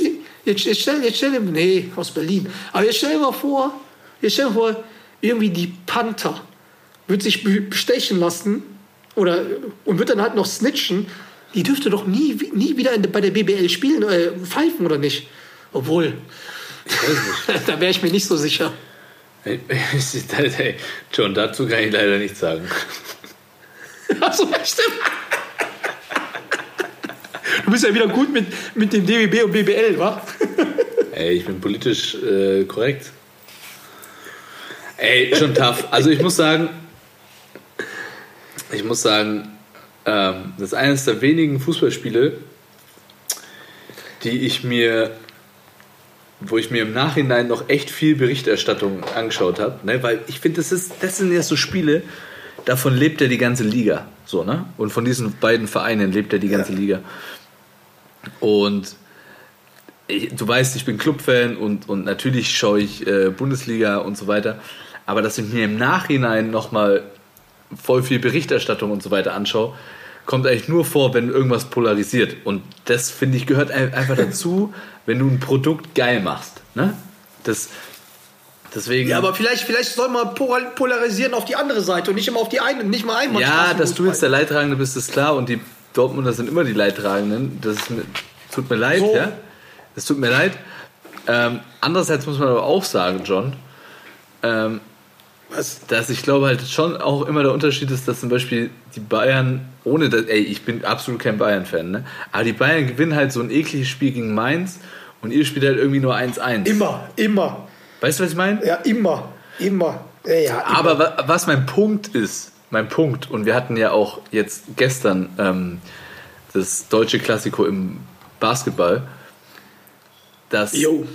jetzt, jetzt, stell, jetzt stell dir, nee, aus Berlin. Aber jetzt stell dir mal vor, jetzt stell dir vor, irgendwie die Panther wird sich be- bestechen lassen oder, und wird dann halt noch snitchen. Die dürfte doch nie, nie wieder bei der BBL spielen, äh, pfeifen oder nicht? Obwohl, da wäre ich mir nicht so sicher. Hey, hey, John, dazu kann ich leider nichts sagen. Also, stimmt. Du bist ja wieder gut mit, mit dem DBB und BBL, wa? Ey, ich bin politisch äh, korrekt. Ey, schon tough. Also ich muss sagen, ich muss sagen, ähm, das ist eines der wenigen Fußballspiele, die ich mir wo ich mir im Nachhinein noch echt viel Berichterstattung angeschaut habe, ne? weil ich finde, das, ist, das sind ja so Spiele, davon lebt ja die ganze Liga. So, ne? Und von diesen beiden Vereinen lebt ja die ganze Liga. Und ich, du weißt, ich bin Clubfan und, und natürlich schaue ich äh, Bundesliga und so weiter. Aber dass ich mir im Nachhinein nochmal voll viel Berichterstattung und so weiter anschaue, kommt eigentlich nur vor, wenn irgendwas polarisiert. Und das, finde ich, gehört ein- einfach dazu, wenn du ein Produkt geil machst. Ne? Das, deswegen. Ja, aber vielleicht, vielleicht soll man polar- polarisieren auf die andere Seite und nicht immer auf die eine, nicht mal einmal. Ja, dass du jetzt der Leidtragende bist, ist klar. Und die Dortmunder sind immer die Leidtragenden. Das mir, tut mir leid, So. ja. Es tut mir leid. Ähm, andererseits muss man aber auch sagen, John, ähm, Was? dass ich glaube halt schon auch immer der Unterschied ist, dass zum Beispiel die Bayern, ohne dass, ey, ich bin absolut kein Bayern-Fan, ne? Aber die Bayern gewinnen halt so ein ekliges Spiel gegen Mainz und ihr spielt halt irgendwie nur 1-1. Immer, immer. Weißt du, was ich meine? Ja, immer, immer. Ja, ja, immer. Aber wa- was mein Punkt ist, mein Punkt, und wir hatten ja auch jetzt gestern ähm, das deutsche Klassiko im Basketball, dass Jo.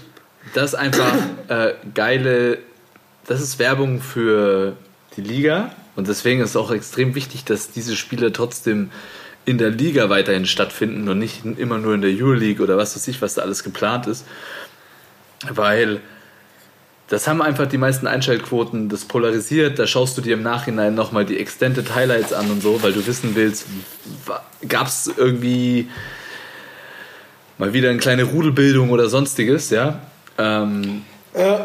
das einfach äh, geile, das ist Werbung für die Liga und deswegen ist es auch extrem wichtig, dass diese Spiele trotzdem in der Liga weiterhin stattfinden und nicht immer nur in der Euroleague oder was weiß ich, was da alles geplant ist, weil das haben einfach die meisten Einschaltquoten, das polarisiert. Da schaust du dir im Nachhinein nochmal die Extended Highlights an und so, weil du wissen willst, gab es irgendwie mal wieder eine kleine Rudelbildung oder sonstiges, ja. Ähm, Ja,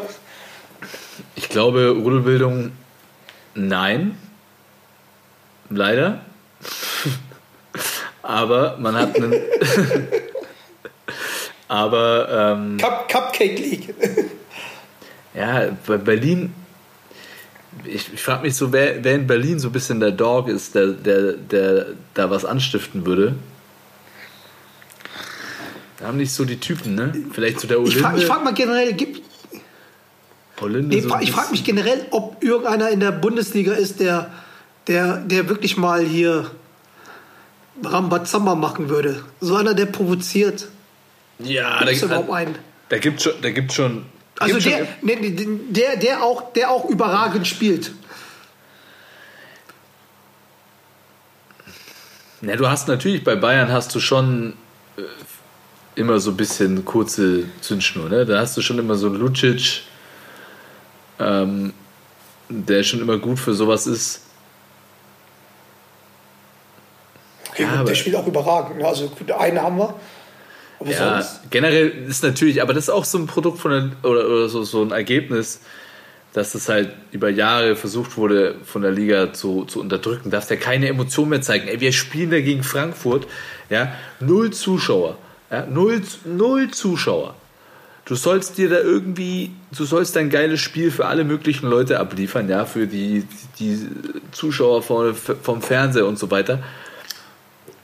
ich glaube, Rudelbildung, nein. Leider. Aber man hat einen. Aber ähm, Cup, Cupcake League. Ja, bei Berlin, ich, ich frage mich so, wer, wer in Berlin so ein bisschen der Dog ist, der, der, der da was anstiften würde. Da haben nicht so die Typen, ne? Vielleicht so der Ich Olinde. frage ich frag mal generell, gibt, Olinde nee, so ich frage mich generell, ob irgendeiner in der Bundesliga ist, der, der, der wirklich mal hier Rambazamba machen würde. So einer, der provoziert. Ja, da, gibt überhaupt einen? da gibt schon, da gibt schon. Also gibt der, schon, der, der, auch, der auch überragend spielt. Na, du hast natürlich bei Bayern hast du schon äh, immer so ein bisschen kurze Zündschnur, ne? Da hast du schon immer so einen Lucic, ähm, der schon immer gut für sowas ist. Okay, Ja, der spielt auch überragend. ne? Also gut, einen haben wir. Aber Ja, sonst. generell ist natürlich, aber das ist auch so ein Produkt von der, oder, oder so, so ein Ergebnis, dass das halt über Jahre versucht wurde, von der Liga zu, zu unterdrücken. Darfst ja keine Emotion mehr zeigen. Ey, wir spielen da gegen Frankfurt, ja, null Zuschauer, ja, null, null Zuschauer. Du sollst dir da irgendwie, du sollst dein geiles Spiel für alle möglichen Leute abliefern, ja, für die, die Zuschauer vom, vom Fernseher und so weiter.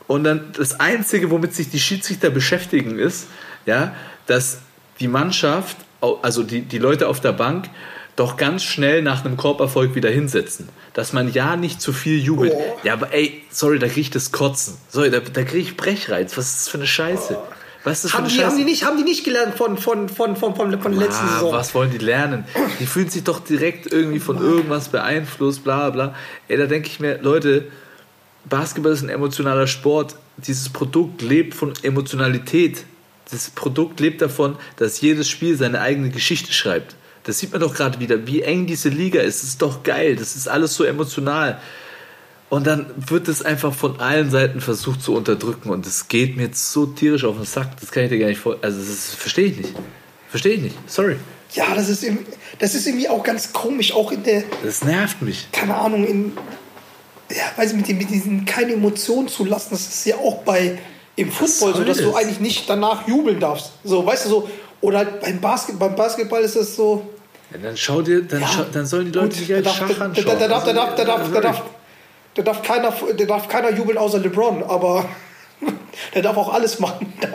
Und dann das Einzige, womit sich die Schiedsrichter beschäftigen, ist, ja, dass die Mannschaft, also die, die Leute auf der Bank, doch ganz schnell nach einem Korberfolg wieder hinsetzen. Dass man ja nicht zu viel jubelt. Oh. Ja, aber ey, sorry, da krieg ich das Kotzen. Sorry, da, da krieg ich Brechreiz. Was ist das für eine Scheiße? Was ist Haben die, haben, die nicht, haben die nicht gelernt von, von, von, von, von, von der letzten Ah, Saison? was wollen die lernen? Die fühlen sich doch direkt irgendwie von irgendwas beeinflusst, bla bla. Ey, da denke ich mir, Leute, Basketball ist ein emotionaler Sport. Dieses Produkt lebt von Emotionalität. Das Produkt lebt davon, dass jedes Spiel seine eigene Geschichte schreibt. Das sieht man doch gerade wieder, wie eng diese Liga ist. Das ist doch geil. Das ist alles so emotional. Und dann wird es einfach von allen Seiten versucht zu unterdrücken. Und das geht mir jetzt so tierisch auf den Sack. Das kann ich dir gar nicht vor. Also, das verstehe ich nicht. Verstehe ich nicht. Sorry. Ja, das ist, irgendwie, das ist irgendwie auch ganz komisch, auch in der, Das nervt mich. keine Ahnung, in, ja, weiß ich, mit, dem, mit diesen keine Emotionen zu lassen, das ist ja auch bei im Football so, dass du eigentlich nicht danach jubeln darfst. So, weißt du so, oder halt beim, Basket, beim Basketball ist das so, Ja, dann schau dir, dann, Ja, schau, dann sollen die Leute gut, sich halt Schach anschauen. da, darf, da, darf, da, darf, da, darf, da, darf keiner, da darf keiner jubeln außer LeBron, aber der darf auch alles machen. Da,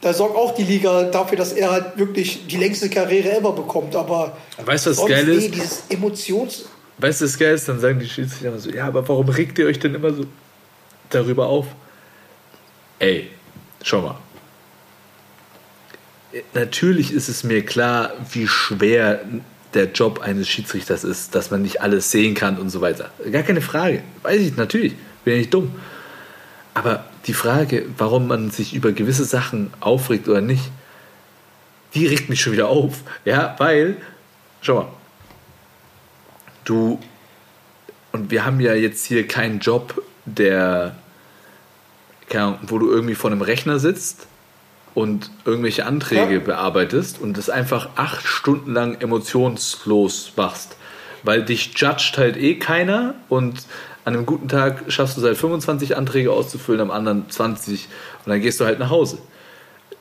da sorgt auch die Liga dafür, dass er halt wirklich die längste Karriere ever bekommt, aber Weißt du, was geil nee, ist? dieses Emotions... Weißt du, was geil ist? Dann sagen die Schiedsrichter immer so, ja, aber warum regt ihr euch denn immer so darüber auf? Ey, schau mal. natürlich ist es mir klar, wie schwer der Job eines Schiedsrichters ist, dass man nicht alles sehen kann und so weiter. Gar keine Frage. Weiß ich natürlich. Bin ja nicht dumm. Aber die Frage, warum man sich über gewisse Sachen aufregt oder nicht, die regt mich schon wieder auf. Ja, weil, schau mal, du, und wir haben ja jetzt hier keinen Job, der, keine Ahnung, wo du irgendwie vor einem Rechner sitzt und irgendwelche Anträge Ja. bearbeitest und das einfach acht Stunden lang emotionslos machst. Weil dich judgt halt eh keiner und an einem guten Tag schaffst du seit 25 Anträge auszufüllen, am anderen 20 und dann gehst du halt nach Hause.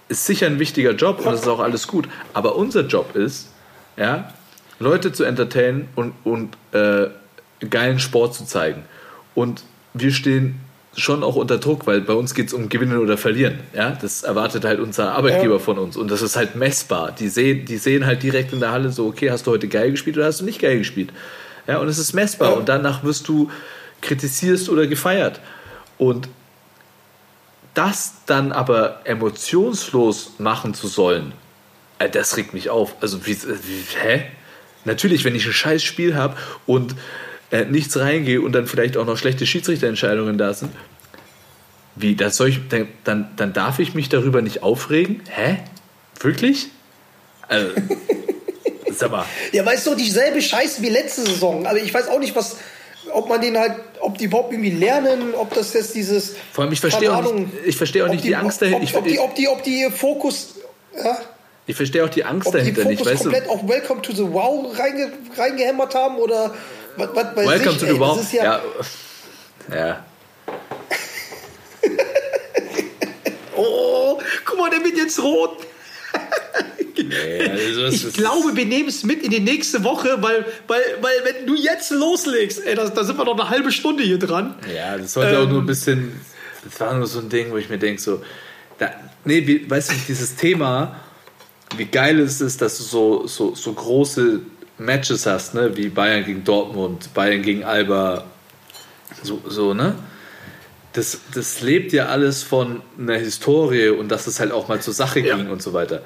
Ist sicher ein wichtiger Job und das ist auch alles gut. Aber unser Job ist, ja, Leute zu entertainen und, und äh, geilen Sport zu zeigen. Und wir stehen schon auch unter Druck, weil bei uns geht es um Gewinnen oder Verlieren. Ja? Das erwartet halt unser Arbeitgeber Ja. von uns. Und das ist halt messbar. Die sehen, die sehen halt direkt in der Halle so, okay, hast du heute geil gespielt oder hast du nicht geil gespielt? Ja, und es ist messbar. Ja. Und danach wirst du kritisierst oder gefeiert. Und das dann aber emotionslos machen zu sollen, äh, das regt mich auf. Also, wie, wie hä? Natürlich, wenn ich ein scheiß Spiel habe und äh, nichts reingehe und dann vielleicht auch noch schlechte Schiedsrichterentscheidungen da sind, wie, das soll ich, dann, dann, darf ich mich darüber nicht aufregen? Hä? Wirklich? Also, sag mal. Ja, es doch dieselbe Scheiße wie letzte Saison. Aber ich weiß auch nicht, was, ob man den halt, ob die überhaupt irgendwie lernen, ob das jetzt dieses. Vor allem, ich verstehe auch nicht- ich verstehe auch nicht die Angst dahinter. Ob, Ich- ob, die, ob, die, ob die Fokus. Ja, Ich verstehe auch die Angst ob die dahinter nicht, Fokus weißt du? komplett auf Welcome to the Wow reinge, reingehämmert haben oder was, was Welcome ich, to ey, the Wow. ja, Ja. ja. Oh, guck mal, der wird jetzt rot. also das Ich ist- glaube, wir nehmen es mit in die nächste Woche, weil, weil, weil wenn du jetzt loslegst, ey, da, da sind wir noch eine halbe Stunde hier dran. Ja, das sollte auch Ähm, nur ein bisschen. Das war nur so ein Ding, wo ich mir denke, so. Da, nee, wie, weißt du, dieses Thema, wie geil ist es, dass du so, so, so große Matches hast, ne? Wie Bayern gegen Dortmund, Bayern gegen Alba, so, so ne? Das, das lebt ja alles von einer Historie und dass es halt auch mal zur Sache Ja. ging und so weiter.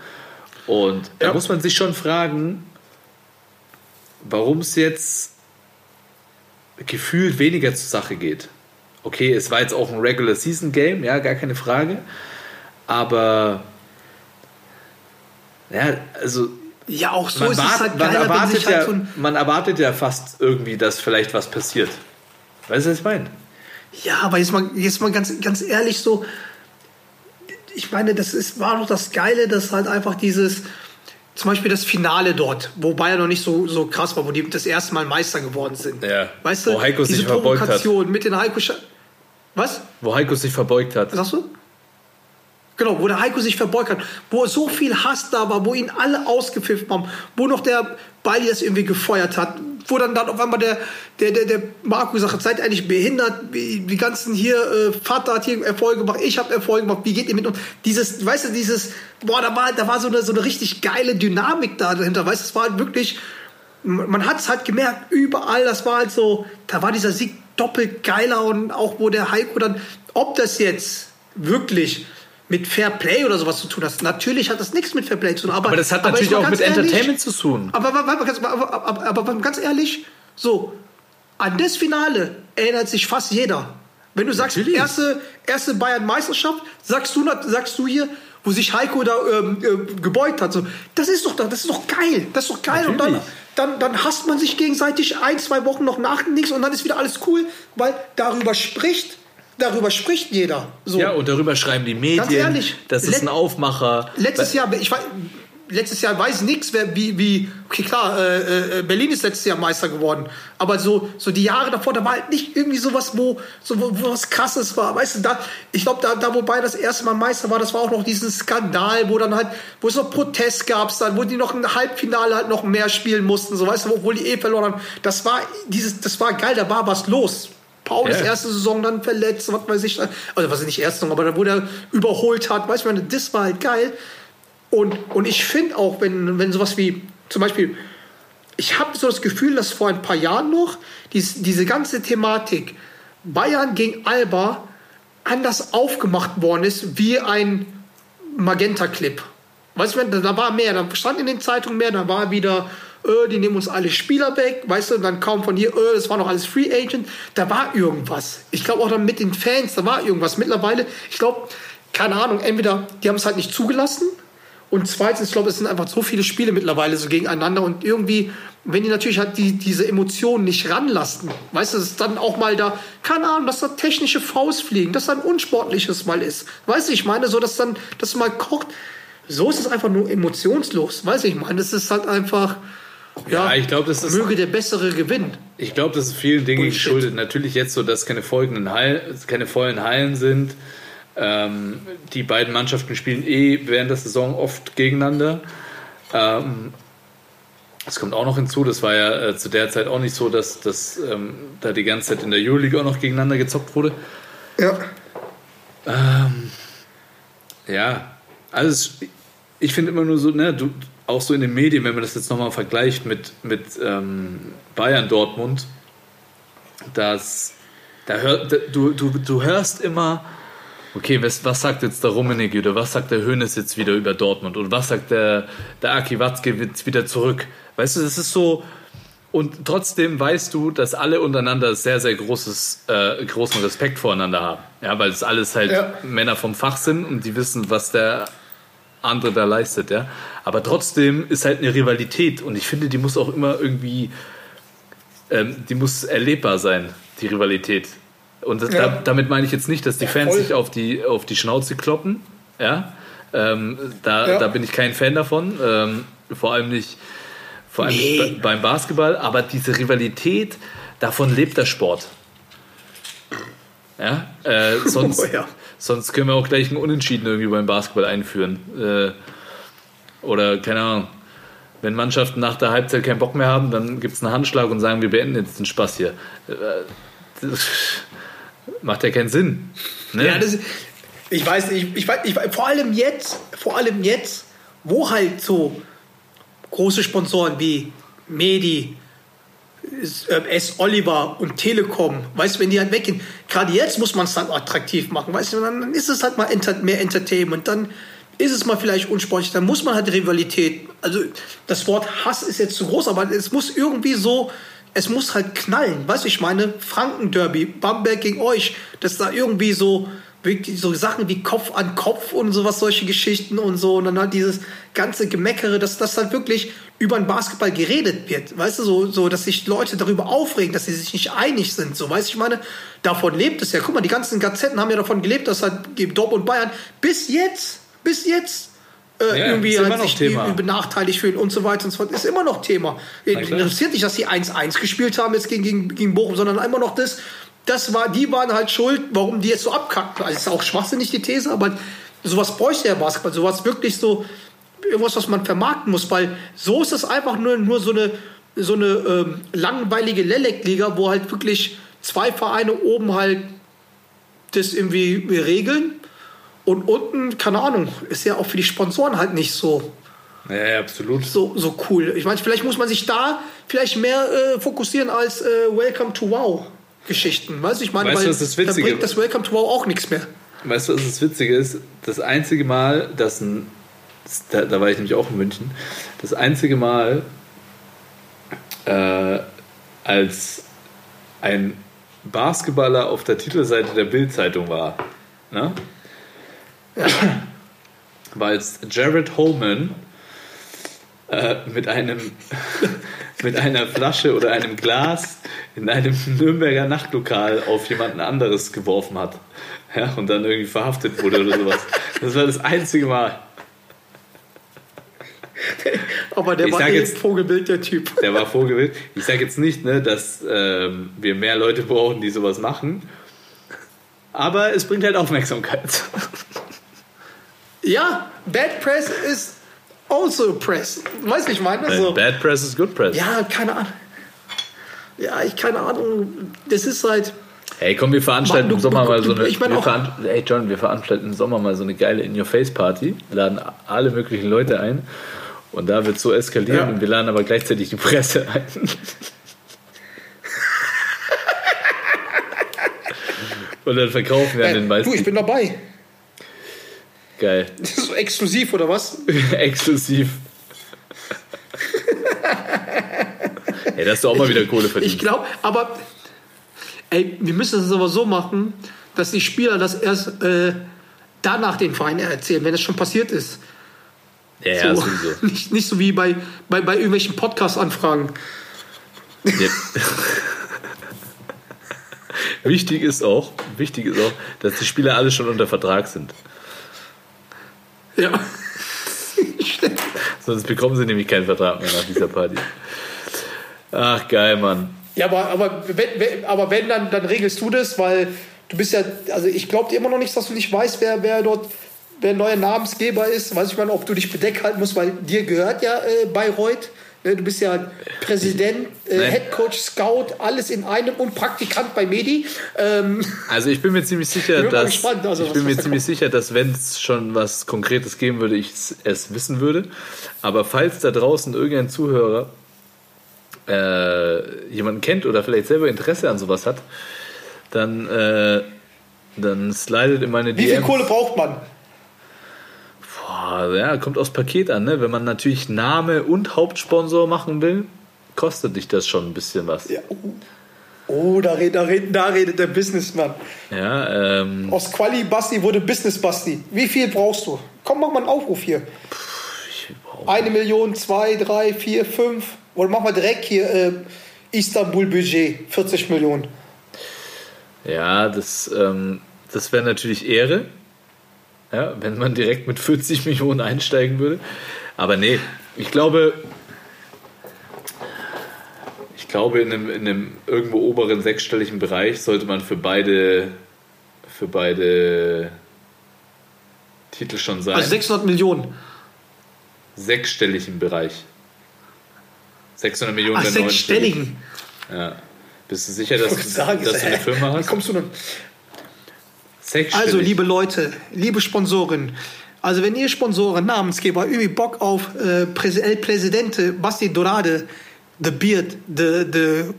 Und da Ja. muss man sich schon fragen, warum es jetzt gefühlt weniger zur Sache geht. Okay, es war jetzt auch ein Regular Season Game, ja, gar keine Frage. Aber ja, also Ja, auch so man, ist es wart- halt man, geiler, wenn erwartet halt ja, so man erwartet ja fast irgendwie, dass vielleicht was passiert. Weißt du, was ich meine? Ja, aber jetzt mal, jetzt mal ganz, ganz ehrlich so, ich meine, das ist, war doch das Geile, dass halt einfach dieses, zum Beispiel das Finale dort, wo Bayern noch nicht so, so krass war, wo die das erste Mal Meister geworden sind. Ja. Weißt du, Wo Heiko sich diese verbeugt hat. Mit den Heiko. Scha- Was? Wo Heiko sich verbeugt hat. Sagst du? Genau, wo der Heiko sich verbeugt hat, wo so viel Hass da war, wo ihn alle ausgepfiffen haben, wo noch der Bali das irgendwie gefeuert hat, wo dann, dann auf einmal der, der, der, der Marco gesagt hat, seid eigentlich behindert, die ganzen hier, äh, Vater hat hier Erfolge gemacht, ich habe Erfolge gemacht, wie geht ihr mit uns? Dieses, weißt du, dieses, boah, da war, da war so eine, so eine richtig geile Dynamik da dahinter, weißt du, es war halt wirklich, man hat es halt gemerkt, überall, das war halt so, da war dieser Sieg doppelt geiler und auch wo der Heiko dann, ob das jetzt wirklich mit Fair Play oder sowas zu tun hat, natürlich hat das nichts mit Fair Play zu tun. Aber, Aber das hat aber natürlich auch mit ehrlich, Entertainment zu tun. Aber, aber, ganz- ehrlich, so, an das Finale erinnert sich fast jeder. Wenn du sagst, Natürlich. erste, erste Bayern-Meisterschaft, sagst du, sagst du hier, wo sich Heiko da ähm, äh, gebeugt hat. So, das ist doch, das ist doch geil. Das ist doch geil. Und dann, Natürlich. dann, dann hasst man sich gegenseitig ein, zwei Wochen noch nach nichts und dann ist wieder alles cool, weil darüber spricht, darüber spricht jeder. So. Ja, und darüber schreiben die Medien. ehrlich, das ist ein Aufmacher. Letztes Jahr, ich weiß, letztes Jahr weiß nichts, wer wie wie okay klar, äh, äh, Berlin ist letztes Jahr Meister geworden, aber so so die Jahre davor, da war halt nicht irgendwie sowas, wo so wo, wo was Krasses war, weißt du, da ich glaube da da wobei das erste Mal Meister war, das war auch noch diesen Skandal, wo dann halt wo es noch Protest gab, dann wo die noch ein Halbfinale halt noch mehr spielen mussten, so weißt du, obwohl die eh verloren haben. Das war dieses das war geil, da war was los. Paul Ja. ist erste Saison dann verletzt, was weiß ich, also was nicht erste Saison, aber da wo der überholt hat, weißt du, das war halt geil. Und, und ich finde auch, wenn, wenn sowas wie zum Beispiel, ich habe so das Gefühl, dass vor ein paar Jahren noch dies, diese ganze Thematik Bayern gegen Alba anders aufgemacht worden ist wie ein Magenta-Clip. Weißt du, da war mehr, da stand in den Zeitungen mehr, da war wieder, äh, die nehmen uns alle Spieler weg, weißt du, und dann kaum von hier, äh, das war noch alles Free Agent, da war irgendwas. Ich glaube auch dann mit den Fans, da war irgendwas. Mittlerweile, ich glaube, keine Ahnung, entweder die haben es halt nicht zugelassen und zweitens, ich glaube, es sind einfach so viele Spiele mittlerweile so gegeneinander und irgendwie, wenn die natürlich halt die, diese Emotionen nicht ranlassen, weißt du, dass dann auch mal da, keine Ahnung, dass da technische Faust fliegen, dass da ein unsportliches mal ist. Weißt du, ich meine, so, dass dann, das mal kocht. So ist es einfach nur emotionslos. Weißt du, ich meine, das ist halt einfach, ja, Ja, ich glaube, das ist- möge der Bessere gewinnen. Ich glaube, das ist vielen Dingen Bullshit. geschuldet. Natürlich jetzt so, dass keine folgenden Hallen, keine vollen Hallen sind. Ähm, die beiden Mannschaften spielen eh während der Saison oft gegeneinander. Ähm, das kommt auch noch hinzu. Das war ja äh, zu der Zeit auch nicht so, dass, dass ähm, da die ganze Zeit in der Euroleague auch noch gegeneinander gezockt wurde. Ja. Ja, also ich finde immer nur so, ne, du, auch so in den Medien, wenn man das jetzt nochmal vergleicht mit, mit ähm, Bayern Dortmund, dass da hör, da, du, du, du hörst immer, okay, was, was sagt jetzt der Rummenigge oder was sagt der Hönes jetzt wieder über Dortmund und was sagt der, der Aki Watzke jetzt wieder zurück? Weißt du, das ist so, und trotzdem weißt du, dass alle untereinander sehr, sehr großes, äh, großen Respekt voreinander haben. Ja, weil es alles halt Ja. Männer vom Fach sind und die wissen, was der andere da leistet, ja. Aber trotzdem ist halt eine Rivalität und ich finde, die muss auch immer irgendwie, ähm, die muss erlebbar sein, die Rivalität. Und das, Ja. da, damit meine ich jetzt nicht, dass die Fans voll. sich auf die, auf die Schnauze kloppen, ja. Ähm, da, Ja. da bin ich kein Fan davon. Ähm, vor allem nicht, vor allem Nee. nicht be- beim Basketball, aber diese Rivalität, davon lebt der Sport. Ja, äh, sonst, Oh ja. Sonst können wir auch gleich einen Unentschieden irgendwie beim Basketball einführen. Äh, oder keine Ahnung. Wenn Mannschaften nach der Halbzeit keinen Bock mehr haben, dann gibt es einen Handschlag und sagen, wir beenden jetzt den Spaß hier. Äh, das macht ja keinen Sinn. Ne? Ja, das, ich weiß nicht, ich weiß, ich vor allem jetzt, vor allem jetzt, wo halt so große Sponsoren wie Medi, S- äh, S. Oliver und Telekom, weißt du, wenn die halt weggehen, gerade jetzt muss man es dann attraktiv machen, weißt du, dann ist es halt mal mehr Entertainment, dann ist es mal vielleicht unsportlich, dann muss man halt Rivalität, also das Wort Hass ist jetzt zu groß, aber es muss irgendwie so, es muss halt knallen, weißt du, ich meine, Franken-Derby, Bamberg gegen euch, dass da irgendwie so, so Sachen wie Kopf an Kopf und sowas, solche Geschichten und so. Und dann halt dieses ganze Gemeckere, dass das halt wirklich über den Basketball geredet wird. Weißt du, so, so, dass sich Leute darüber aufregen, dass sie sich nicht einig sind. So, weißt du, ich meine, davon lebt es ja. Guck mal, die ganzen Gazetten haben ja davon gelebt, dass halt Dortmund und Bayern bis jetzt, bis jetzt äh, Ja, irgendwie halt sich Thema. benachteiligt fühlen und so weiter und so fort. Ist immer noch Thema. Interessiert nicht, dass sie 1-1 gespielt haben jetzt gegen, gegen, gegen Bochum, sondern immer noch das, das war, die waren halt schuld, warum die jetzt so abkacken. Also ist auch schwachsinnig die These, aber sowas bräuchte der Basketball, sowas wirklich so, irgendwas, was man vermarkten muss, weil so ist es einfach nur, nur so eine, so eine ähm, langweilige Lelek-Liga, wo halt wirklich zwei Vereine oben halt das irgendwie regeln und unten, keine Ahnung, ist ja auch für die Sponsoren halt nicht so Ja, ja, absolut. so, so cool. Ich meine, vielleicht muss man sich da vielleicht mehr äh, fokussieren als äh, Welcome to Wow Geschichten. Weißt du, ich meine, Weißt weil was das da Witzige- bringt das Welcome to Wow auch nichts mehr. Weißt du, was das Witzige ist? Das einzige Mal, dass ein. Da, da war ich nämlich auch in München. Das einzige Mal, äh, als ein Basketballer auf der Titelseite der Bild-Zeitung war, ne? war als Jared Holman äh, mit einem mit einer Flasche oder einem Glas in einem Nürnberger Nachtlokal auf jemanden anderes geworfen hat. Ja, und dann irgendwie verhaftet wurde oder sowas. Das war das einzige Mal. Aber der Ich war eh jetzt- Vogelbild, der Typ. Der war vorgewählt. Ich sage jetzt nicht, ne, dass ähm, wir mehr Leute brauchen, die sowas machen. Aber es bringt halt Aufmerksamkeit. Ja, Bad Press ist also Press. Weißt du, ich meine? So. Bad Press is good press. Ja, keine Ahnung. Ja, ich keine Ahnung. Das ist halt. Hey, komm, wir veranstalten im Sommer mal so eine. ich mein wir auch- veran- hey John, wir veranstalten im Sommer mal so eine geile In-Your-Face-Party. Laden alle möglichen Leute ein. Und da wird so eskalieren Ja. und wir laden aber gleichzeitig die Presse ein. und dann verkaufen wir an den meisten. du, ich bin dabei. Geil. So exklusiv oder was? Exklusiv. Ey, dass du auch mal wieder Kohle Ich verdienst. glaube, aber ey, wir müssen es aber so machen, dass die Spieler das erst äh, danach den Verein erzählen, wenn das schon passiert ist. Ja, ja, so, sowieso. nicht, nicht so wie bei, bei, bei irgendwelchen Podcast-Anfragen. Ja. wichtig ist auch, wichtig ist auch, dass die Spieler alle schon unter Vertrag sind. Ja. Sonst bekommen sie nämlich keinen Vertrag mehr nach dieser Party. Ach, geil, Mann. Ja, aber, aber, wenn, aber wenn, dann, dann regelst du das, weil du bist ja, also ich glaube dir immer noch nicht, dass du nicht weißt, wer, wer dort wer neuer Namensgeber ist. Weiß ich mal, ob du dich bedeckt halten musst, weil dir gehört ja äh, Bayreuth. Ne, Du bist ja Präsident, äh. Headcoach, Scout, alles in einem und Praktikant bei Medi. Ähm, Also ich bin mir ziemlich sicher, dass gespannt, also ich bin mir ziemlich sicher, dass wenn es schon was Konkretes geben würde, ich es wissen würde. Aber falls da draußen irgendein Zuhörer äh, jemanden kennt oder vielleicht selber Interesse an sowas hat, dann äh, dann slidet in meine wie viel DMs. Kohle braucht man? Boah, ja, kommt aufs Paket an, ne? Wenn man natürlich Name und Hauptsponsor machen will, kostet dich das schon ein bisschen was. Ja, oh, da, redet, da, redet, da redet der Businessman. Ja, ähm, Aus Quali Basti wurde Business Basti. Wie viel brauchst du? Komm, mach mal einen Aufruf hier. Eine Million, zwei, drei, vier, fünf. Oder machen wir direkt hier äh, Istanbul Budget, 40 Millionen. Ja, das, ähm, das wäre natürlich Ehre, ja, wenn man direkt mit 40 Millionen einsteigen würde. Aber nee, ich glaube, ich glaube in einem, in einem irgendwo oberen sechsstelligen Bereich sollte man für beide, für beide Titel schon sein. Also 600 Millionen. sechsstelligen Bereich. 600 Millionen Ach, sechsstelligen. Ja. Bist du sicher, dass, sagen, dass du eine Firma Wie hast? kommst du denn? Also, liebe Leute, liebe Sponsoren, also wenn ihr Sponsoren, Namensgeber, irgendwie Bock auf äh, El Presidente, Basti Dorade, The Beard, The, the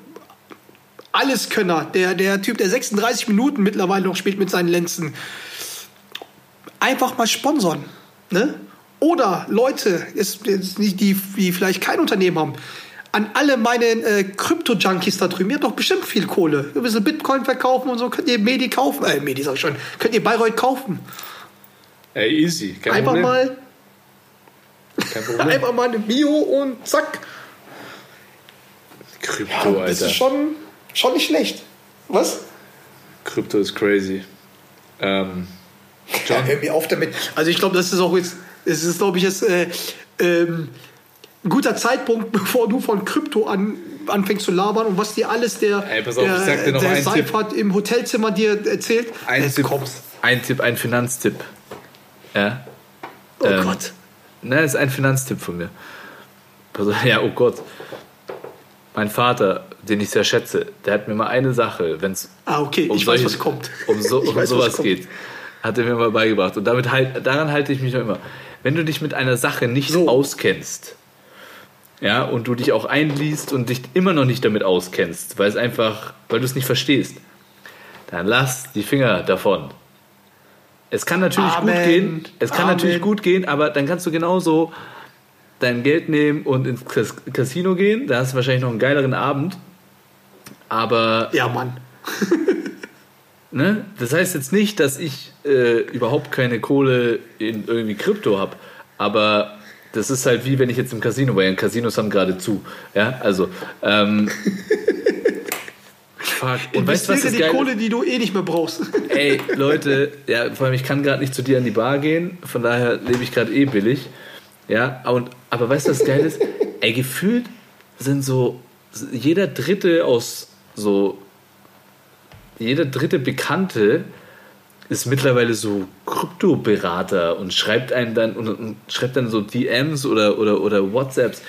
Alleskönner, der, der Typ, der 36 Minuten mittlerweile noch spielt mit seinen Lenzen, einfach mal sponsern. Ne? Oder Leute, ist, ist nicht die, die vielleicht kein Unternehmen haben, an alle meine äh, Krypto-Junkies da drüben, ihr habt doch bestimmt viel Kohle. Ihr müsst Bitcoin verkaufen und so, könnt ihr Medi kaufen. Äh, Medi sag ich schon. Könnt ihr Bayreuth kaufen. Ey, easy. Kein Einfach Problem. mal, Kein Problem. einfach mal eine Bio und zack. Krypto, Ja, das Alter. ist schon, schon nicht schlecht. Was? Krypto ist crazy. Ähm, Ja, hör mir auf damit. Also ich glaube, das ist auch jetzt, es ist, glaube ich, jetzt äh, ähm, ein guter Zeitpunkt, bevor du von Krypto an, anfängst zu labern und was dir alles der, Ey, auf, der, der Tipp. Seifert im Hotelzimmer dir erzählt. ein, Jetzt Tipp, ein Tipp, ein Finanztipp. Ja. Oh Ähm, Gott. Ne, ist ein Finanztipp von mir. Ja, oh Gott. Mein Vater, den ich sehr schätze, der hat mir mal eine Sache, wenn es Ah, okay, um ich weiß, solche- was kommt. um, so, um weiß, was sowas geht, hat er mir mal beigebracht. Und damit halt, daran halte ich mich noch immer. Wenn du dich mit einer Sache nicht So. auskennst, ja, und du dich auch einliest und dich immer noch nicht damit auskennst, weil es einfach, weil du es nicht verstehst, dann lass die Finger davon. Es kann natürlich Amen. gut gehen, es kann Amen. natürlich gut gehen, aber dann kannst du genauso dein Geld nehmen und ins Cas- Casino gehen. Da hast du wahrscheinlich noch einen geileren Abend. Aber Ja, Mann. Ne? Das heißt jetzt nicht, dass ich äh, überhaupt keine Kohle in irgendwie Krypto habe, aber das ist halt wie wenn ich jetzt im Casino wäre. Casinos haben gerade zu. Ja, also. Ähm, fuck. Und weißt du, was das die geil Kohle, die du eh nicht mehr brauchst. Ey, Leute, ja, vor allem ich kann gerade nicht zu dir an die Bar gehen, von daher lebe ich gerade eh billig. Ja, und, aber weißt du, was geil ist? Ey, gefühlt sind so jeder dritte aus so jeder dritte Bekannte ist mittlerweile so Kryptoberater und schreibt einen dann und, und schreibt dann so DMs oder, oder, oder WhatsApps.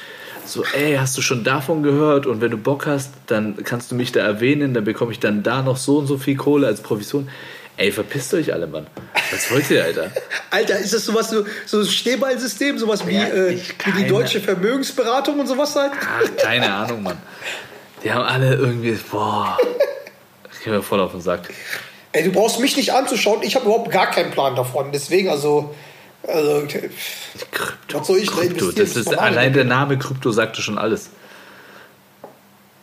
So, ey, hast du schon davon gehört? Und wenn du Bock hast, dann kannst du mich da erwähnen, dann bekomme ich dann da noch so und so viel Kohle als Provision. Ey, verpisst euch alle, Mann. Was wollt ihr, Alter? Alter, ist das sowas, so, so ein Schneeballsystem, sowas wie, Ja, äh, wie die deutsche Vermögensberatung und sowas halt? Ach, keine Ahnung, Mann. Die haben alle irgendwie, boah. Ich gehe mir voll auf den Sack. Ey, du brauchst mich nicht anzuschauen, ich habe überhaupt gar keinen Plan davon. Deswegen, also, Also. Krypto, Was soll ich da Krypto. investieren? Das ist allein der Name Krypto sagte schon alles.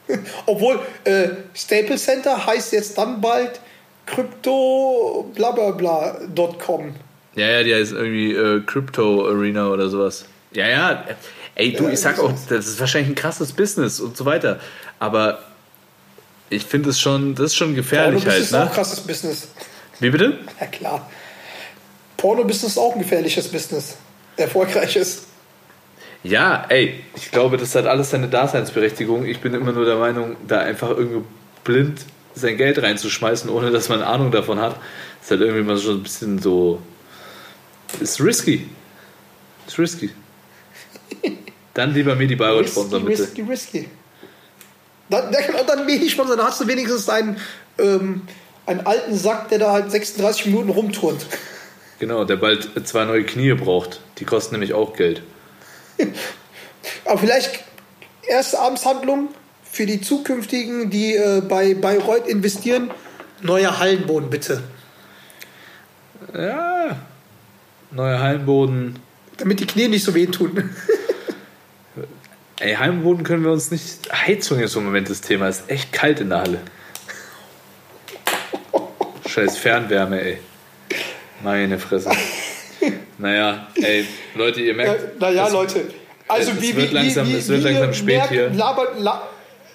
Obwohl, äh, Staples Center heißt jetzt dann bald Crypto blablabla.com. Ja, ja, die heißt irgendwie äh, Crypto Arena oder sowas. Ja, ja. Ey, du, Ja, ich sag auch, das ist wahrscheinlich ein krasses Business und so weiter. Aber ich finde es schon, das ist schon gefährlich Porno-Business halt, ist auch ein ne? krasses Business. Wie bitte? Ja klar. Porno-Business ist auch ein gefährliches Business. Erfolgreiches. Ja, ey, ich glaube, das hat alles seine Daseinsberechtigung. Ich bin immer nur der Meinung, da einfach irgendwie blind sein Geld reinzuschmeißen, ohne dass man Ahnung davon hat, ist halt irgendwie mal schon ein bisschen so. Ist risky. Ist risky. Dann lieber mir die Bayreuth Risky, sponsern, bitte. risky, risky. Dann, und dann wenig Sponsor, dann hast du wenigstens einen, ähm, einen alten Sack, der da halt 36 Minuten rumturnt. Genau, der bald zwei neue Knie braucht. Die kosten nämlich auch Geld. Aber vielleicht erste Abendshandlung für die zukünftigen, die äh, bei Bayreuth investieren. Neuer Hallenboden, bitte. Ja. Neuer Hallenboden. Damit die Knie nicht so wehtun. Ey, Hallenboden können wir uns nicht. Heizung ist im Moment das Thema. Ist echt kalt in der Halle. Scheiß Fernwärme, ey. Meine Fresse. Naja, ey, Leute, ihr merkt. naja, das- Leute. Also es wie, wird wie, langsam- wie, es wird langsam spät merkt, hier. Labern, la,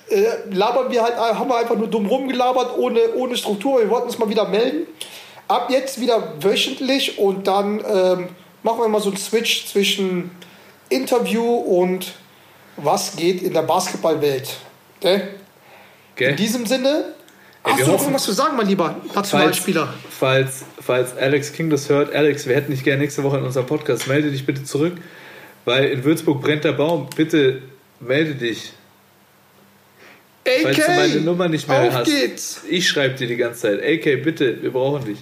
äh, labern wir halt, haben wir einfach nur dumm rumgelabert, ohne, ohne Struktur. Wir wollten uns mal wieder melden. Ab jetzt wieder wöchentlich und dann ähm, machen wir mal so einen Switch zwischen Interview und was geht in der Basketballwelt. Okay? Gell? In diesem Sinne, Ey, hast du noch irgendwas zu sagen, mein lieber Nationalspieler? Falls, falls Alex King das hört, Alex, wir hätten dich gerne nächste Woche in unserem Podcast. Melde dich bitte zurück, weil in Würzburg brennt der Baum. Bitte melde dich. Falls du meine Nummer nicht mehr auf hast. geht's. Ich schreibe dir die ganze Zeit. AK, bitte, wir brauchen dich.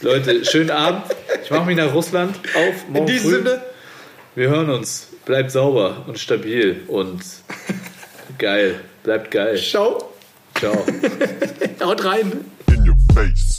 Leute, schönen Abend. Ich mache mich nach Russland auf. In Morgen diesem früh. Sinne, Wir hören uns. Bleibt sauber und stabil und geil. Bleibt geil. ciao, Ciao. haut rein. In your face.